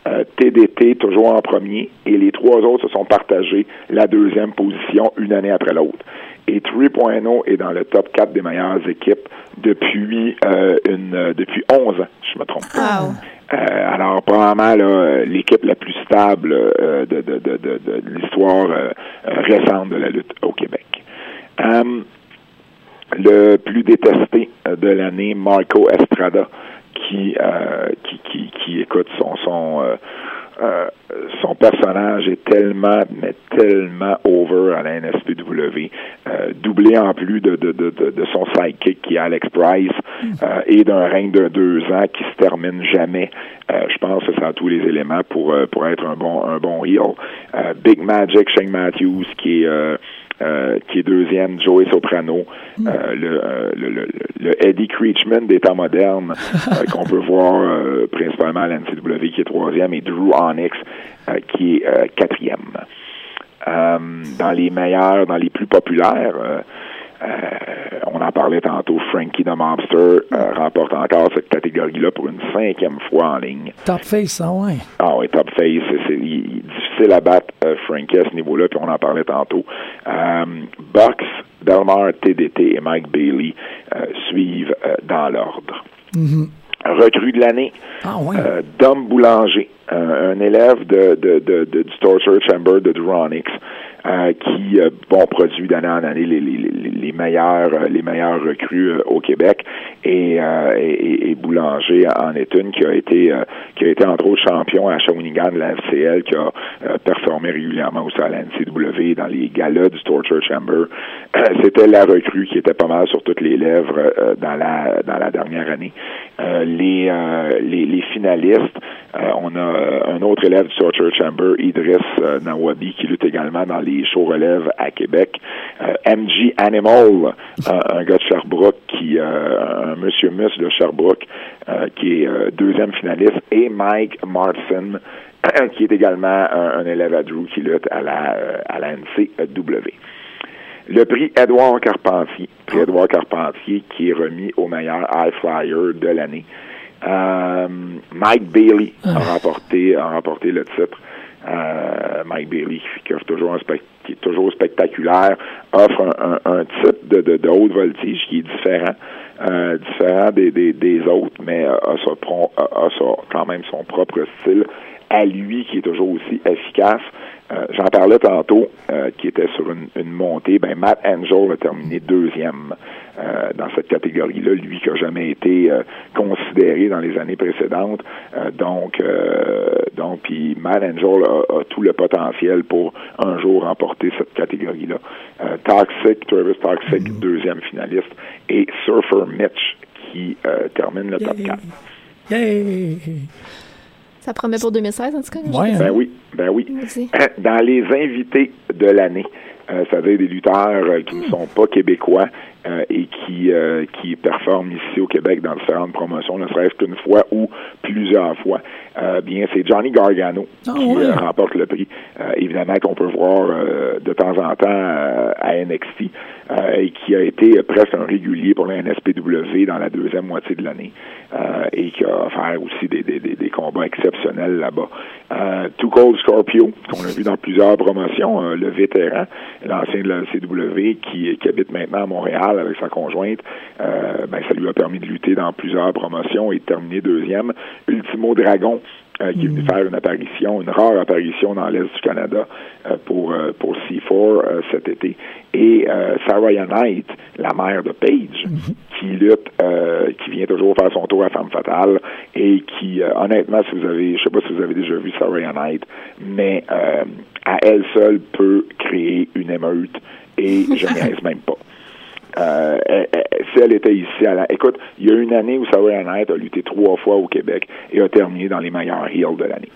Euh, TDT toujours en premier et les trois autres se sont partagés la deuxième position une année après l'autre. Et 3.0 est dans le top 4 des meilleures équipes depuis euh, une euh, depuis 11 ans, si je me trompe pas. Wow. Euh, alors, probablement, l'équipe la plus stable euh, de, de, de, de, de l'histoire récente de la lutte au Québec. Euh, le plus détesté de l'année, Marco Estrada, qui, euh, qui, qui, qui écoute son son euh, euh, son personnage est tellement mais tellement over à la NSPW, doublé en plus de, de, de, de, son sidekick qui est Alex Price euh, et d'un règne de deux ans qui se termine jamais. Je pense que ça a tous les éléments pour pour être un bon un bon heel. Big Magic, Shane Matthews qui est euh, qui est deuxième, Joey Soprano, euh, le, euh, le, le, le Eddie Creechman des temps modernes, qu'on peut voir principalement à la NCW, qui est troisième, et Drew Onyx, qui est quatrième. Dans les meilleurs, dans les plus populaires, on en parlait tantôt, Frankie the Mobster euh, remporte encore cette catégorie-là pour une cinquième fois en ligne. Top face, ah ouais. Ah oui, Top Face, c'est, c'est- il- il est difficile à battre euh, Frankie à ce niveau-là, puis on en parlait tantôt. Euh, Box, Delmar, TDT et Mike Bailey euh, suivent euh, dans l'ordre. Recrue de l'année, Ah ouais. euh, Dom Boulanger, un, un élève de, de, de, de- du Torture Chamber de Dronix, euh, qui euh, bon produit d'année en année les, les, les, meilleurs euh, les meilleurs recrues euh, au Québec. Et, et, et Boulanger en est une qui a été qui a été entre autres champion à Shawinigan de la FCL qui a performé régulièrement aussi à la NCW dans les galas du Torture Chamber. C'était la recrue qui était pas mal sur toutes les lèvres dans la dans la dernière année les, euh, les les finalistes euh, on a euh, un autre élève du Torture Chamber, Idriss euh, Nawabi, qui lutte également dans les shows relèves à Québec. Euh, MG Animal, euh, un gars de Sherbrooke, qui, euh, un monsieur Mus de Sherbrooke, euh, qui est euh, deuxième finaliste, et Mike Martin, qui est également un, un élève à Drew qui lutte à la, euh, à la NCW. Le prix Edouard Carpentier, prix Edouard Carpentier, qui est remis au meilleur high flyer de l'année. Euh, Mike Bailey a remporté, a remporté le titre. Euh, Mike Bailey, qui, offre toujours un qui est toujours spectaculaire, offre un, un- un type de, de, de haute voltige qui est différent, euh, différent des, des, des autres, mais a, a quand même son propre style à lui qui est toujours aussi efficace. Euh, J'en parlais tantôt, euh, qui était sur une, une montée. Ben, Matt Angel a terminé deuxième euh, dans cette catégorie-là, lui qui a jamais été considéré dans les années précédentes. Donc, donc, puis Matt Angel a, a tout le potentiel pour un jour remporter cette catégorie-là. Toxic, Travis Toxic, deuxième finaliste, et Surfer Mitch qui termine le top 4. Yay! Ça promet pour 2016, en tout cas. Ouais, Ben oui, ben oui. Maudit. Dans les invités de l'année, euh, c'est-à-dire des lutteurs euh, qui ne sont pas québécois euh, et qui euh, qui performent ici au Québec dans différentes promotions, ne serait-ce qu'une fois ou plusieurs fois. Euh, bien, c'est Johnny Gargano Ah qui euh, remporte le prix. Euh, évidemment qu'on peut voir euh, de temps en temps euh, à NXT euh, et qui a été presque un régulier pour la NSPW dans la deuxième moitié de l'année euh, et qui a offert aussi des, des, des, des combats exceptionnels là-bas. Euh, Too Cold Scorpio, qu'on a vu dans plusieurs promotions, euh, le vétéran, l'ancien de la CW qui, qui habite maintenant à Montréal avec sa conjointe, euh, ben, ça lui a permis de lutter dans plusieurs promotions et de terminer deuxième. Ultimo Dragon, euh, qui est venu faire une apparition, une rare apparition dans l'Est du Canada euh, pour, euh, pour C4 euh, cet été. Et Sarah Knight, la mère de Paige, qui lutte, qui vient toujours faire son tour à Femme Fatale et qui, honnêtement, si vous avez, je sais pas si vous avez déjà vu Sarah Knight, mais à elle seule peut créer une émeute et je niaise même pas. Euh, elle- elle- si elle était ici, à la... écoute, il y a une année où Sarah a lutté trois fois au Québec et a terminé dans les meilleurs heels de l'année.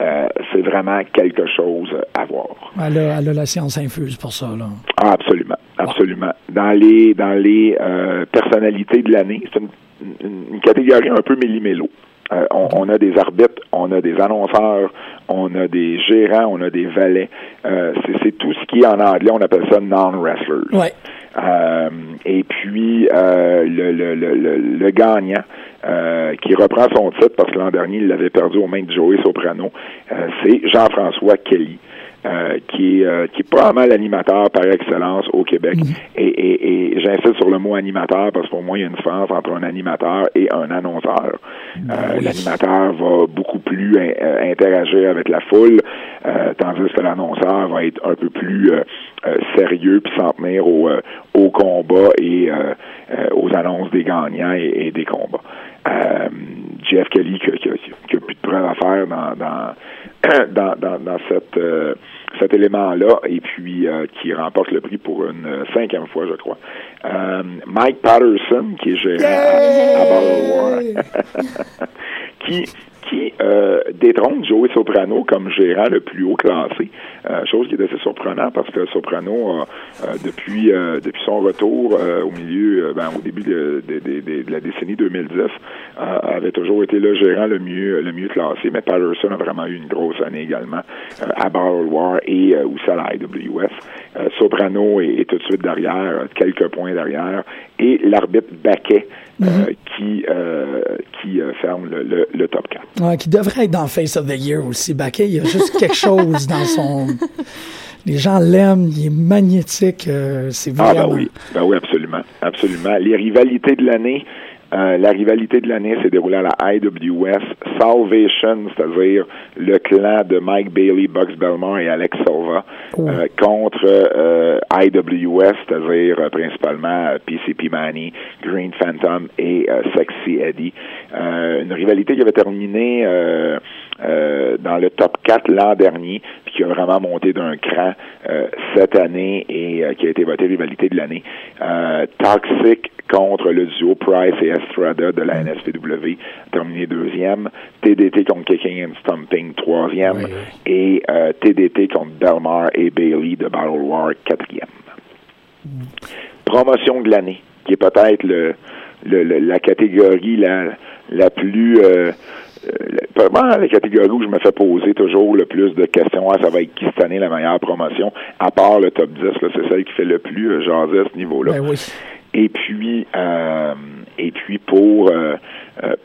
Euh, c'est vraiment quelque chose à voir. Elle a, elle a, la science infuse pour ça, là. Ah, absolument, absolument. Dans les dans les euh, personnalités de l'année, c'est une, une, catégorie un peu méli-mélo. Euh, on, on, a des arbitres, on a des annonceurs, on a des gérants, on a des valets. Euh, c'est tout ce qui est en anglais, on appelle ça non-wrestlers. Ouais. Euh, et puis euh, le, le, le, le, gagnant euh, qui reprend son titre parce que l'an dernier il l'avait perdu aux mains de Joey Soprano, c'est Jean-François Kelly. Euh, qui, est, euh, qui est probablement l'animateur par excellence au Québec. Mm-hmm. Et, et, et j'insiste sur le mot animateur parce que pour moi, il y a une différence entre un animateur et un annonceur. Euh, l'animateur va beaucoup plus interagir avec la foule, tandis que l'annonceur va être un peu plus sérieux puis s'en tenir au, au combat et aux annonces des gagnants et, et des combats. Jeff Kelly qui, qui, qui, a plus de preuves à faire dans, dans, dans, dans, dans cette cet élément-là et puis euh, qui remporte le prix pour une euh, cinquième fois, je crois. Euh, Mike Patterson, qui est gérant à, à War, qui qui euh, détrône Joey Soprano comme gérant le plus haut classé, euh, chose qui est assez surprenante parce que Soprano a, depuis euh, depuis son retour au milieu, ben, au début de, la décennie 2010, avait toujours été le gérant le mieux le mieux classé, mais Patterson a vraiment eu une grosse année également à Battle War et aussi à la IWS. Soprano est, tout de suite derrière, quelques points derrière, et l'arbitre Baquet mm-hmm. qui qui ferme le, le, le top 4. Ouais, qui devrait être dans Face of the Year aussi. Baquet, il y a juste quelque chose dans son. Les gens l'aiment, il est magnétique, euh, c'est vraiment. Ah, ben oui, ben oui, absolument. Absolument. Les rivalités de l'année, euh, la rivalité de l'année s'est déroulée à la IWS Salvation, c'est-à-dire le clan de Mike Bailey, Bucks Belmore et Alex Silva, oh. euh, contre euh, IWS, c'est-à-dire principalement PCP Manny, Green Phantom et Sexy Eddie. une rivalité qui avait terminé dans le top 4 l'an dernier, puis qui a vraiment monté d'un cran cette année et qui a été votée rivalité de l'année. Toxic contre le duo Price et Estrada de la NSPW, terminé deuxième. TDT contre Kicking and Stumping, troisième. Oui. Et euh, TDT contre Belmar et Bailey de Battle War, quatrième. Mm. Promotion de l'année, qui est peut-être le, le, le, la catégorie la, la plus... Euh, vraiment la catégorie où je me fais poser toujours le plus de questions, ah, ça va être qui cette année la meilleure promotion, à part le top 10, c'est celle qui fait le plus euh, jaser à ce niveau-là. Ben oui. Et puis, euh, et puis pour euh,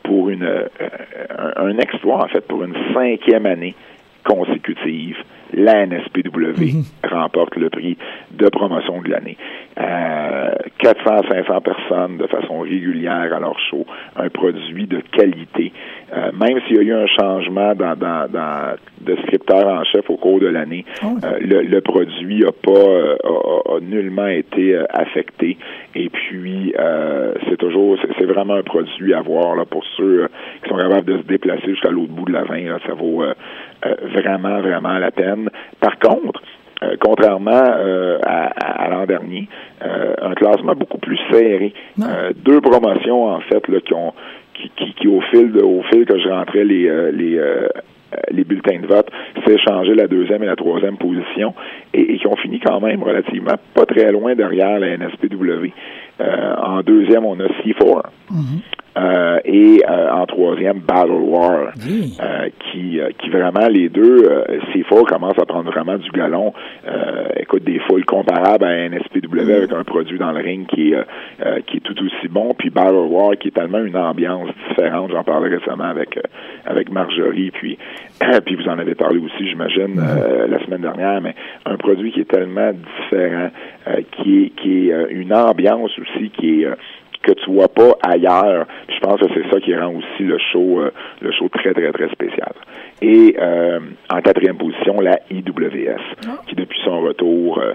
pour une un, un, exploit en fait pour une cinquième année consécutive, la NSPW mm-hmm. remporte le prix de promotion de l'année. Euh, 400-500 personnes de façon régulière à leur show, un produit de qualité. Euh, même s'il y a eu un changement dans, dans, dans de scripteur en chef au cours de l'année, oh. euh, le, le, produit a pas euh, a, a, nullement été euh, affecté. Et puis c'est toujours c'est vraiment un produit à voir là pour ceux qui sont capables de se déplacer jusqu'à l'autre bout de la veine. Là, ça vaut vraiment vraiment la peine. Par contre, euh, contrairement euh, à, à, l'an dernier, euh, un classement beaucoup plus serré. deux promotions en fait là, qui ont qui, qui, qui, au fil de, au fil que je rentrais les les les bulletins de vote, s'est changé la deuxième et la troisième position et, et, qui ont fini quand même relativement pas très loin derrière la NSPW. en deuxième, on a C4. Mm-hmm. Euh, et euh, en troisième, Battle War, oui. euh, qui, qui vraiment les deux, C4 commence à prendre vraiment du galon. écoute, des foules comparables à NSPW mm. avec un produit dans le ring qui est, qui est tout aussi bon. Puis Battle War, qui est tellement une ambiance différente. J'en parlais récemment avec avec Marjorie, puis puis vous en avez parlé aussi, j'imagine, la semaine dernière. Mais un produit qui est tellement différent, qui est qui est une ambiance aussi qui est que tu vois pas ailleurs. je pense que c'est ça qui rend aussi le show euh, le show très très très spécial. Et euh, en quatrième position, la IWS, oh. qui depuis son retour euh,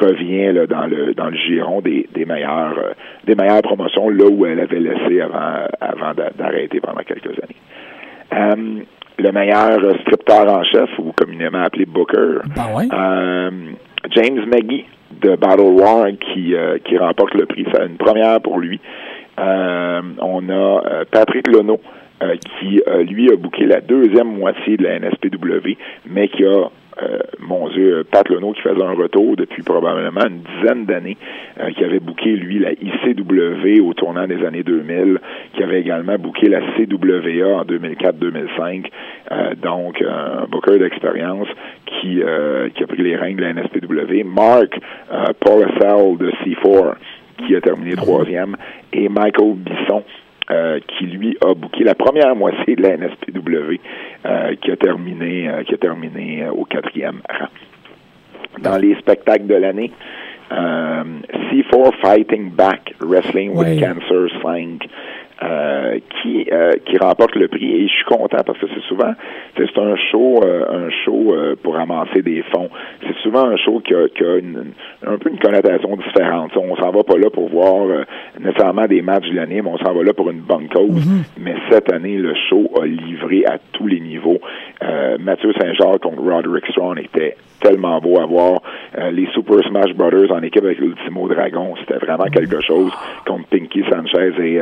revient là, dans le dans le giron des, des meilleures des meilleures promotions là où elle avait laissé avant avant d'arrêter pendant quelques années. le meilleur scripteur en chef, ou communément appelé Booker, ben ouais? James Maggie de Battle War qui, qui remporte le prix. C'est une première pour lui. on a Patrick Lono qui, lui, a bouqué la deuxième moitié de la NSPW, mais qui a euh, mon Dieu, Pat Lono qui faisait un retour depuis probablement une dizaine d'années, euh, qui avait booké, lui, la ICW au tournant des années 2000, qui avait également booké la CWA en 2004-2005. Euh, donc, un booker d'expérience qui, qui a pris les règles de la NSPW. Mark Paul de C4 qui a terminé troisième, et Michael Bisson, euh, qui lui a booké la première moitié de la NSPW, euh, qui a terminé, euh, qui a terminé au quatrième rang. Dans les spectacles de l'année, C4 Fighting Back Wrestling with Cancer 5 euh, qui euh, qui remporte le prix. Et je suis content parce que c'est souvent c'est un show euh, un show pour amasser des fonds. C'est souvent un show qui a, qui a une, un peu une connotation différente. On s'en va pas là pour voir nécessairement des matchs de l'année mais on s'en va là pour une bonne cause. Mm-hmm. mais cette année le show a livré à tous les niveaux. Mathieu Saint-Jacques contre Roderick Strong était tellement beau à voir. les Super Smash Brothers en équipe avec l'Ultimo Dragon, c'était vraiment quelque chose contre Pinky Sanchez et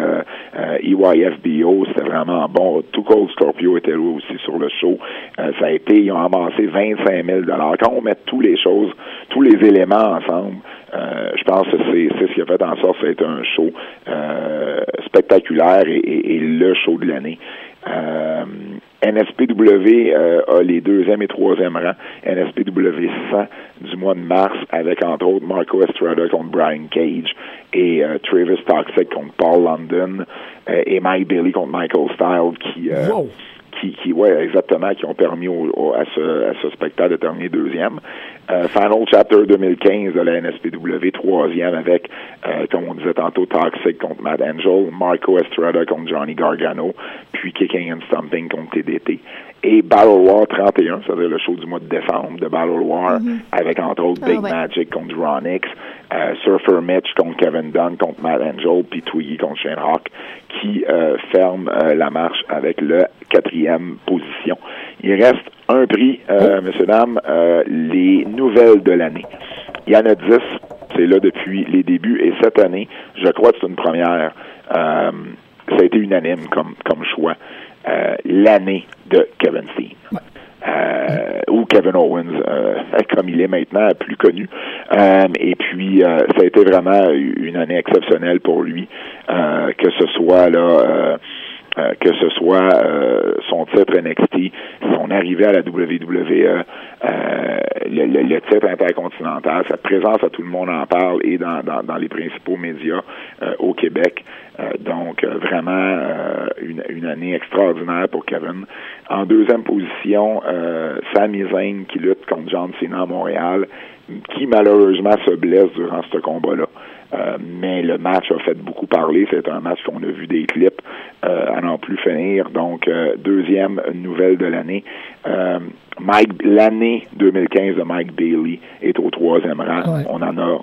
EYFBO, c'était vraiment bon. Tout Cold Scorpio était là aussi sur le show. Euh, ça a été, ils ont amassé 25 000 Quand on met tous les choses, tous les éléments ensemble, euh, je pense que c'est, ce qui a fait en sorte que ça a été un show euh, spectaculaire et, le show de l'année. Euh, NSPW euh, a les deuxième et troisième rangs. NSPW 100 du mois de mars avec entre autres Marco Estrada contre Brian Cage et euh, Travis Toxic contre Paul London euh, et Mike Bailey contre Michael Style qui qui, qui ouais, exactement, qui ont permis au, à, ce, à ce spectacle de terminer deuxième. Euh, Final Chapter 2015 de la NSPW, troisième avec, euh, comme on disait tantôt, Toxic contre Matt Angel, Marco Estrada contre Johnny Gargano, puis Kicking and Stumping contre TDT et Battle War 31, c'est-à-dire le show du mois de décembre de Battle War, mm-hmm. avec entre autres ah, Big Magic contre Ronix, euh, Surfer Mitch contre Kevin Dunn contre Matt Angel, puis Twiggy contre Shane Hawk, qui euh, ferme euh, la marche avec le quatrième position. Il reste un prix, euh, oh. messieurs, dames, les nouvelles de l'année. Il y en a dix, c'est là depuis les débuts, et cette année, je crois que c'est une première. Ça a été unanime comme, comme choix. Euh, l'année de Kevin Steen. Euh, ou Kevin Owens, euh, comme il est maintenant plus connu. et puis, ça a été vraiment une année exceptionnelle pour lui, que ce soit là. que ce soit son titre NXT, son arrivée à la WWE, le, titre intercontinental, sa présence à tout le monde en parle et dans, dans les principaux médias au Québec. Euh, donc, euh, vraiment euh, une, une, année extraordinaire pour Kevin. En deuxième position, Sami Zayn qui lutte contre John Cena à Montréal, qui malheureusement se blesse durant ce combat-là. Mais le match a fait beaucoup parler. C'est un match qu'on a vu des clips à n'en plus finir. Donc, deuxième nouvelle de l'année. Mike, l'année 2015 de Mike Bailey est au troisième rang. On en a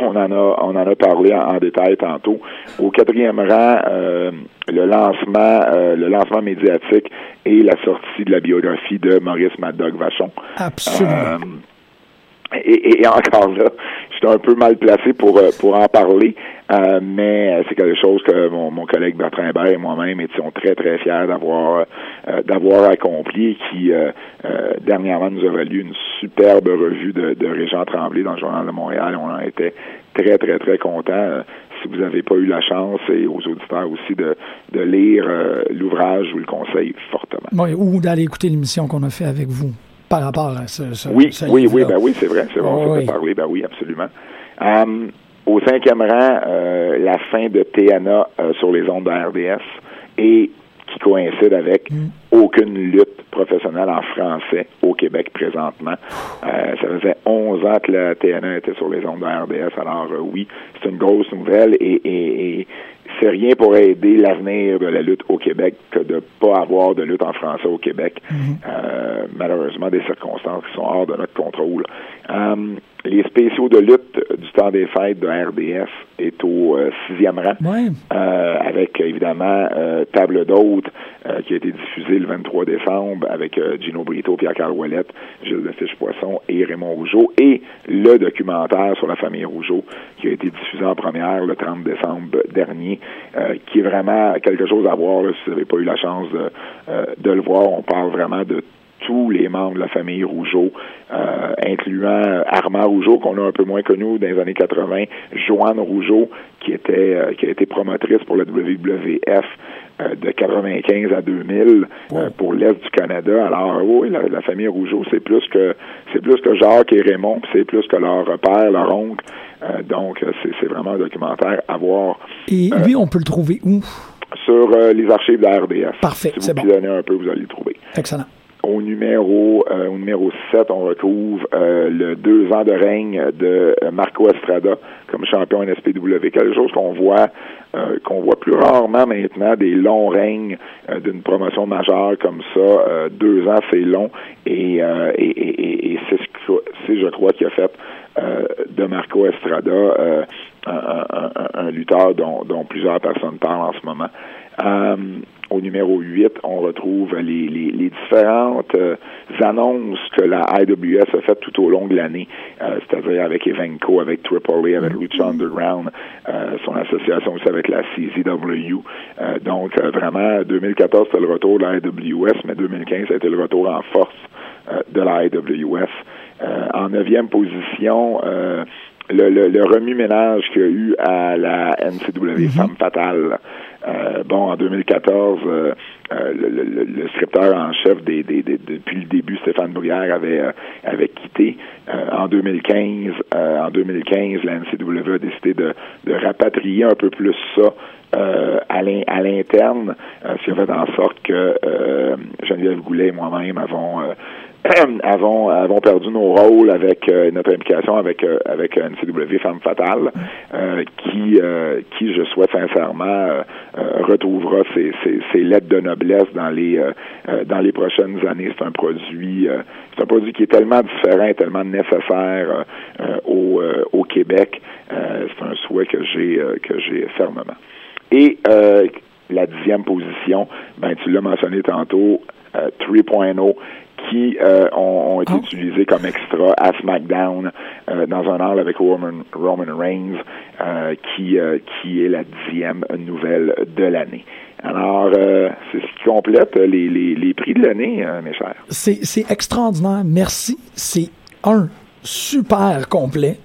on en a, on en a parlé en, détail tantôt. Au quatrième rang, euh, le lancement, euh, le lancement médiatique et la sortie de la biographie de Maurice Maddox Vachon. Absolument. Euh, et, encore là, j'étais un peu mal placé pour pour en parler, mais c'est quelque chose que mon, mon collègue Bertrand Hébert et moi-même étions très très fiers d'avoir d'avoir accompli, qui dernièrement nous a valu une superbe revue de, de Régent Tremblay dans le Journal de Montréal. On en était très, très, très content. Euh, si vous n'avez pas eu la chance, et aux auditeurs aussi, de, de lire euh, l'ouvrage, je vous le conseille fortement. Oui, ou d'aller écouter l'émission qu'on a fait avec vous par rapport à ce, ce Oui, oui, oui, ben oui, c'est vrai, c'est bon, on parler, ben oui, absolument. Um, au cinquième rang, euh, la fin de TNA sur les ondes de RDS et qui coïncide avec mm. aucune lutte professionnelle en français au Québec présentement. Euh, ça faisait 11 ans que la TNA était sur les ondes de RDS, alors euh, oui, c'est une grosse nouvelle et, et, c'est rien pour aider l'avenir de la lutte au Québec que de ne pas avoir de lutte en français au Québec. Mm-hmm. Euh, malheureusement, des circonstances qui sont hors de notre contrôle. Les spéciaux de lutte du temps des fêtes de RDS est au euh, sixième rang, euh, avec évidemment euh, Table d'hôte qui a été diffusé le 23 décembre avec Gino Brito, Pierre-Carl Ouellette, Gilles de Fiche-Poisson et Raymond Rougeau, et le documentaire sur la famille Rougeau qui a été diffusé en première le 30 décembre dernier, qui est vraiment quelque chose à voir si vous n'avez pas eu la chance de, de le voir. On parle vraiment de tous les membres de la famille Rougeau, euh, incluant Armand Rougeau, qu'on a un peu moins connu dans les années 80, Joanne Rougeau, qui était euh, qui a été promotrice pour la WWF euh, de 95 à 2000 pour l'Est du Canada. Alors oui, la, famille Rougeau, c'est plus que c'est plus que Jacques et Raymond, c'est plus que leur père, leur oncle. donc c'est vraiment un documentaire à voir. Et lui, on peut le trouver où? Sur les archives de la RDS. Parfait, c'est bon. un peu, vous allez le trouver. Excellent. Au numéro, euh, au numéro 7, on retrouve euh, le deux ans de règne de euh, Marco Estrada comme champion NSPW. Quelque chose qu'on voit qu'on voit plus rarement maintenant, des longs règnes d'une promotion majeure comme ça. deux ans, c'est long et, et, et, c'est ce je crois, qui a fait de Marco Estrada un, lutteur dont, dont, plusieurs personnes parlent en ce moment. Au numéro 8, on retrouve les, les, les différentes euh, annonces que la IWS a faites tout au long de l'année, euh, c'est-à-dire avec Evenco, avec AAA, avec mm-hmm. Lucha Underground, euh, son association aussi avec la CZW. donc, vraiment, 2014, c'était le retour de la IWS, mais 2015, ça a été le retour en force de la IWS. en neuvième position, le, le, le remue-ménage qu'il y a eu à la NCW mm-hmm. Femme Fatale. Euh, bon, en 2014, euh, euh, le, le, le, scripteur en chef des, des, depuis le début, Stéphane Bruyère, avait, avait quitté. en 2015, en 2015, la NCW a décidé de, de rapatrier un peu plus ça à l'interne, ce qui a fait en sorte que Geneviève Goulet et moi-même avons avons, avons perdu nos rôles avec euh, notre implication avec euh, avec NCW Femme Fatale, euh, qui qui je souhaite sincèrement retrouvera ses, ses, lettres de noblesse dans les dans les prochaines années. C'est un produit c'est un produit qui est tellement différent, et tellement nécessaire au, au Québec. c'est un souhait que j'ai que j'ai fermement. Et la dixième position, ben tu l'as mentionné tantôt, 3.0 qui euh, ont, été ah. utilisés comme extra à SmackDown euh, dans un hall avec Roman, Roman Reigns, euh, qui, qui est la dixième nouvelle de l'année. Alors, c'est ce qui complète les, les, les prix de l'année, mes chers. C'est extraordinaire. Merci. C'est un super complet.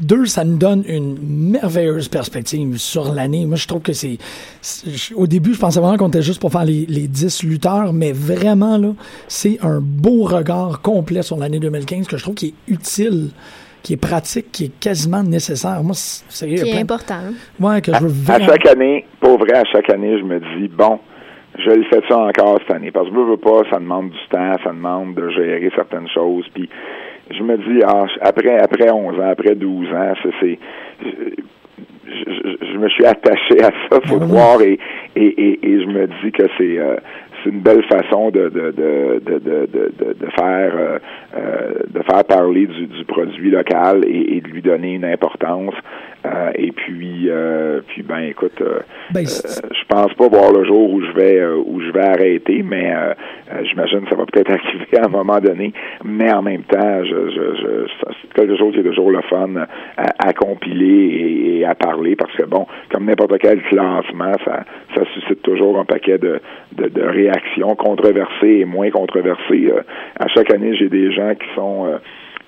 Deux, ça nous donne une merveilleuse perspective sur l'année. Moi, je trouve que c'est... Au début, je pensais vraiment qu'on était juste pour faire les, les 10 lutteurs, mais vraiment, là, c'est un beau regard complet sur l'année 2015 que je trouve qui est utile qui est pratique, qui est quasiment nécessaire. Moi, c'est qui est important. Hein? Ouais, que je veux à, chaque année, pour vrai, à chaque année, je me dis bon, je le fais ça encore cette année parce que je veux pas, ça demande du temps, ça demande de gérer certaines choses, puis je me dis, ah, après, après 11 ans, après 12 ans, c'est, je, me suis attaché à ça, faut voir, et, et, et, je me dis que c'est, euh, c'est une belle façon de, de, de, de, de, de faire euh, euh, de faire parler du, du produit local et, et, de lui donner une importance. Euh, et puis puis ben écoute, ben, je pense pas voir le jour où je vais où je vais arrêter, mais j'imagine que ça va peut-être arriver à un moment donné. Mais en même temps, je, je, je c'est quelque chose qui est toujours le fun à, à compiler et, à parler parce que bon, comme n'importe quel classement, ça ça suscite toujours un paquet de de, de réactions controversées et moins controversées. Euh, à chaque année, j'ai des gens qui sont euh,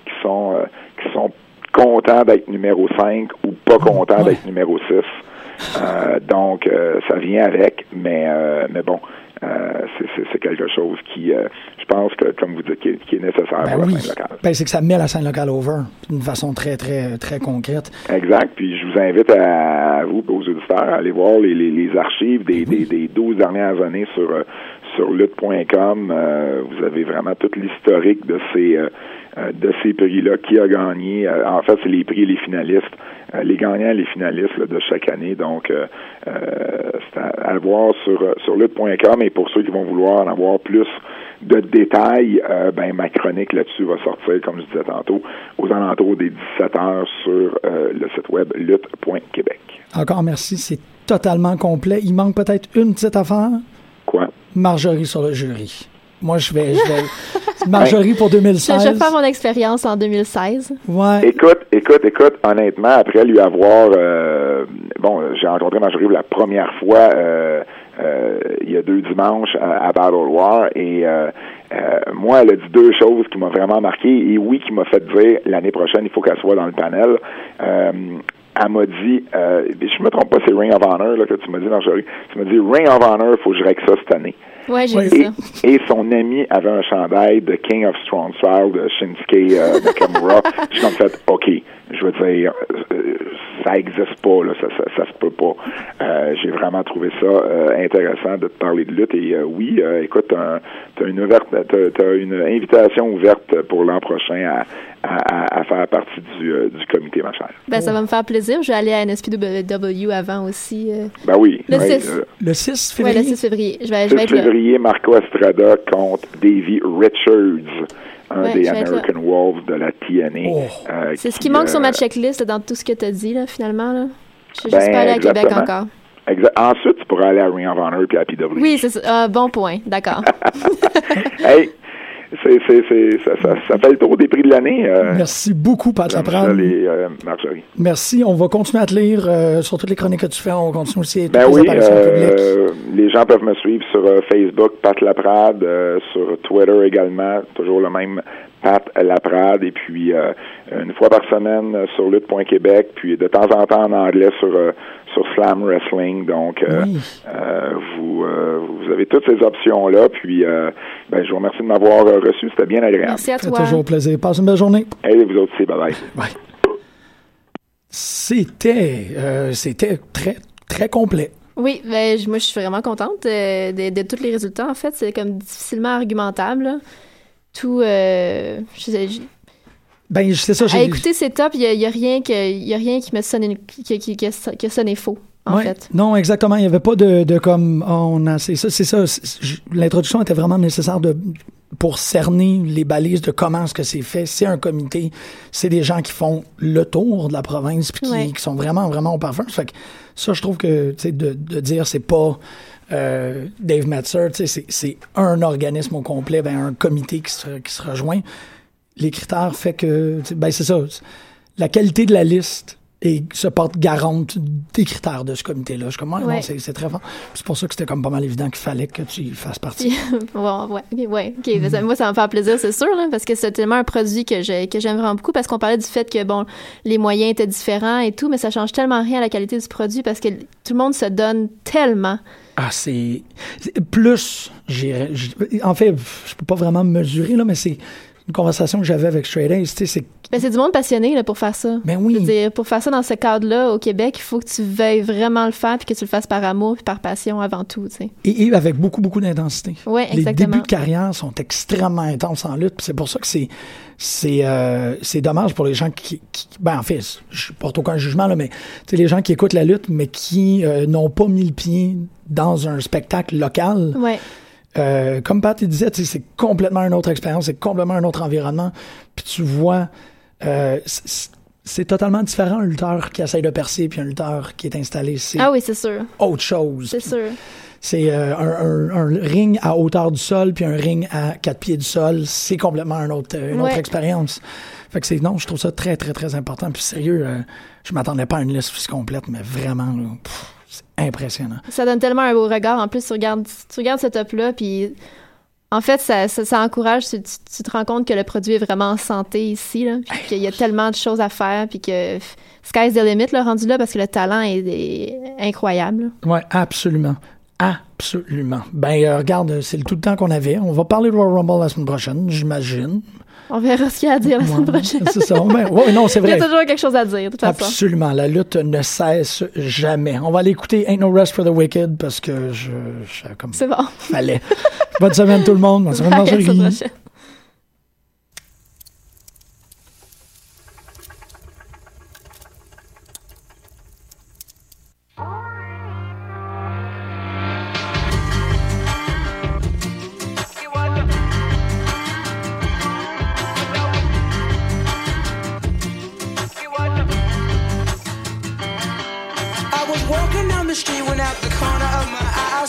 qui sont euh, qui sont contents d'être numéro 5 ou pas contents d'être numéro 6. donc, ça vient avec, mais, mais bon, c'est quelque chose qui, je pense que, comme vous dites, qui est, nécessaire ben pour la scène locale. Ben, c'est que ça met la scène locale over d'une façon très, très, très concrète. Exact. Puis je vous invite à, vous, aux auditeurs, à aller voir les, les, les archives des, ben des, des 12 dernières années sur, sur lutte.com. Euh, vous avez vraiment tout l'historique de ces euh, euh, de ces prix-là, qui a gagné. Euh, en fait, c'est les prix et les finalistes. Euh, les gagnants et les finalistes de chaque année. Donc, c'est à, voir sur, sur lutte.com. Et pour ceux qui vont vouloir en avoir plus de détails, ben, ma chronique là-dessus va sortir, comme je disais tantôt, aux alentours des 17 heures sur le site web lutte.québec. Encore merci. C'est totalement complet. Il manque peut-être une petite affaire? Quoi? Marjorie sur le jury. Moi, je vais, je vais Marjorie pour 2016. Je vais faire mon expérience en 2016. Ouais. Écoute, écoute, écoute, honnêtement, après lui avoir, euh, bon, j'ai rencontré Marjorie la première fois euh, euh, il y a deux dimanches à, Battle War et moi, elle a dit deux choses qui m'ont vraiment marqué et oui, qui m'a fait dire l'année prochaine, il faut qu'elle soit dans le panel elle m'a dit, euh, je me trompe pas, c'est Ring of Honor là, que tu m'as dit, Marjorie. Tu m'as dit Ring of Honor, il faut que je règle ça cette année. Ouais, j'ai vu ça. Et son ami avait un chandail de King of Strong Style de Shinsuke euh, Nakamura. je suis comme fait, OK, je veux dire, euh, ça existe pas, là, ça, ça, ça se peut pas. Euh, j'ai vraiment trouvé ça euh, intéressant de te parler de lutte. Et oui, écoute, t'as, as une ouverte, t'as, une invitation ouverte pour l'an prochain à, à, à faire partie du, du comité, ma chère. Ben, ça va me faire plaisir. Je vais aller à NSPW avant aussi. Ben oui. Le 6. le 6 février? Oui, le 6 février. Je vais, 6 je février, Marco Estrada contre Davey Richards un des American Wolves de la TNA. Oh. Euh, c'est ce qui manque sur ma checklist dans tout ce que tu as dit, là, finalement. Là. Je suis juste ben, pas allé à Québec encore. Ensuite, tu pourras aller à Ring of Honor et à PW. Oui, c'est ça. Ah, bon point. D'accord. hey, c'est, c'est, c'est, ça, ça, ça, fait le tour des prix de l'année. Euh, Merci beaucoup, Pat Laprade. Euh, Marjorie. Merci. On va continuer à te lire euh, sur toutes les chroniques que tu fais. On continue aussi à ben oui, Les gens peuvent me suivre sur Facebook, Pat Laprade, sur Twitter également, toujours le même Pat Laprade, et puis une fois par semaine sur lutte.québec, puis de temps en temps en anglais sur sur Slam Wrestling. Donc, euh, euh, vous, euh, vous avez toutes ces options-là. Puis, ben, je vous remercie de m'avoir reçu. C'était bien agréable. Merci à toi. toujours plaisir. Passe une belle journée. Et vous aussi. Bye-bye. Bye. C'était, c'était très, très complet. Oui, ben, moi, je suis vraiment contente de, de, tous les résultats. En fait, c'est comme difficilement argumentable. Tout, je, je, ben, c'est ça. À écouter, c'est top. Il n'y a, a, rien que, y a rien qui me sonne, qui, qui, qui, sonné faux. En fait. Non, exactement. Il n'y avait pas de, de comme oh, on a c'est ça, c'est ça. L'introduction était vraiment nécessaire de pour cerner les balises de comment est-ce que c'est fait. C'est un comité, c'est des gens qui font le tour de la province puis qui, qui, sont vraiment vraiment au parfum. Fait que ça, je trouve que tu sais de, de dire c'est pas euh, Dave Metzer, c'est un organisme au complet, ben, un comité qui se, qui se rejoint les critères fait que, ben c'est ça, la qualité de la liste et se porte garante des critères de ce comité-là. Je ouais, c'est très fort. C'est pour ça que c'était comme pas mal évident qu'il fallait que tu fasses partie. ouais, ouais, OK. Mm-hmm. Moi, ça me fait plaisir, c'est sûr, là, parce que c'est tellement un produit que j'aime vraiment beaucoup, parce qu'on parlait du fait que, bon, les moyens étaient différents et tout, mais ça change tellement rien à la qualité du produit parce que tout le monde se donne tellement. Ah, c'est... Plus, j'irais... En fait, je peux pas vraiment mesurer, là, mais c'est une conversation que j'avais avec Straight Ace, c'est ben, c'est du monde passionné là, pour faire ça. Ben oui. dire, pour faire ça dans ce cadre-là au Québec, il faut que tu veuilles vraiment le faire puis que tu le fasses par amour puis par passion avant tout. Et, et, avec beaucoup, beaucoup d'intensité. Oui, exactement. Les débuts de carrière sont extrêmement intenses en lutte. C'est pour ça que c'est c'est euh, c'est dommage pour les gens qui, qui, ben en fait je porte aucun jugement là mais les gens qui écoutent la lutte mais qui euh, n'ont pas mis le pied dans un spectacle local ouais. Euh, comme Pat disait, c'est complètement une autre expérience, c'est complètement un autre environnement. Puis tu vois, euh, c'est totalement différent un lutteur qui essaye de percer puis un lutteur qui est installé. Ah oui, c'est sûr. Autre chose. C'est sûr. C'est euh, un, un, ring à hauteur du sol puis un ring à quatre pieds du sol, c'est complètement un autre, une autre expérience. Fait que c'est non, je trouve ça très très très important. Puis sérieux, je m'attendais pas à une liste complète, mais vraiment. Là, c'est impressionnant. Ça donne tellement un beau regard. En plus, tu regardes, tu regardes ce top-là, puis en fait, ça, ça, encourage, tu, tu, te rends compte que le produit est vraiment en santé ici, là, puis qu'il y a tellement de choses à faire, puis que sky's the limit, le rendu là, parce que le talent est, incroyable. Oui, absolument. Absolument. Ben, euh, regarde, c'est le tout le temps qu'on avait. On va parler de Royal Rumble la semaine prochaine, j'imagine. On verra ce qu'il y a à dire la semaine prochaine. C'est ça. Ben, non, c'est vrai. Il y a toujours quelque chose à dire, de toute façon. Absolument. La lutte ne cesse jamais. On va aller écouter Ain't No Rest for the Wicked parce que je. je comme. C'est bon. Fallait. Bonne semaine, tout le monde. Bonne semaine, Marjorie.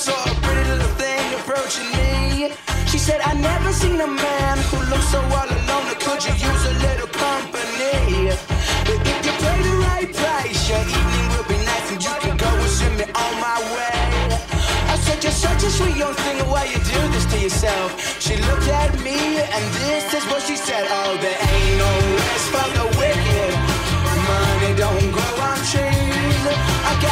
Saw a pretty little thing approaching me. She said, I never seen a man who looks so all alone. Could you use a little company? But if you pay the right price, your evening will be nice and you can go and send me on my way. I said, You're such a sweet young thing, why you do this to yourself? She looked at me and this is what she said. Oh, the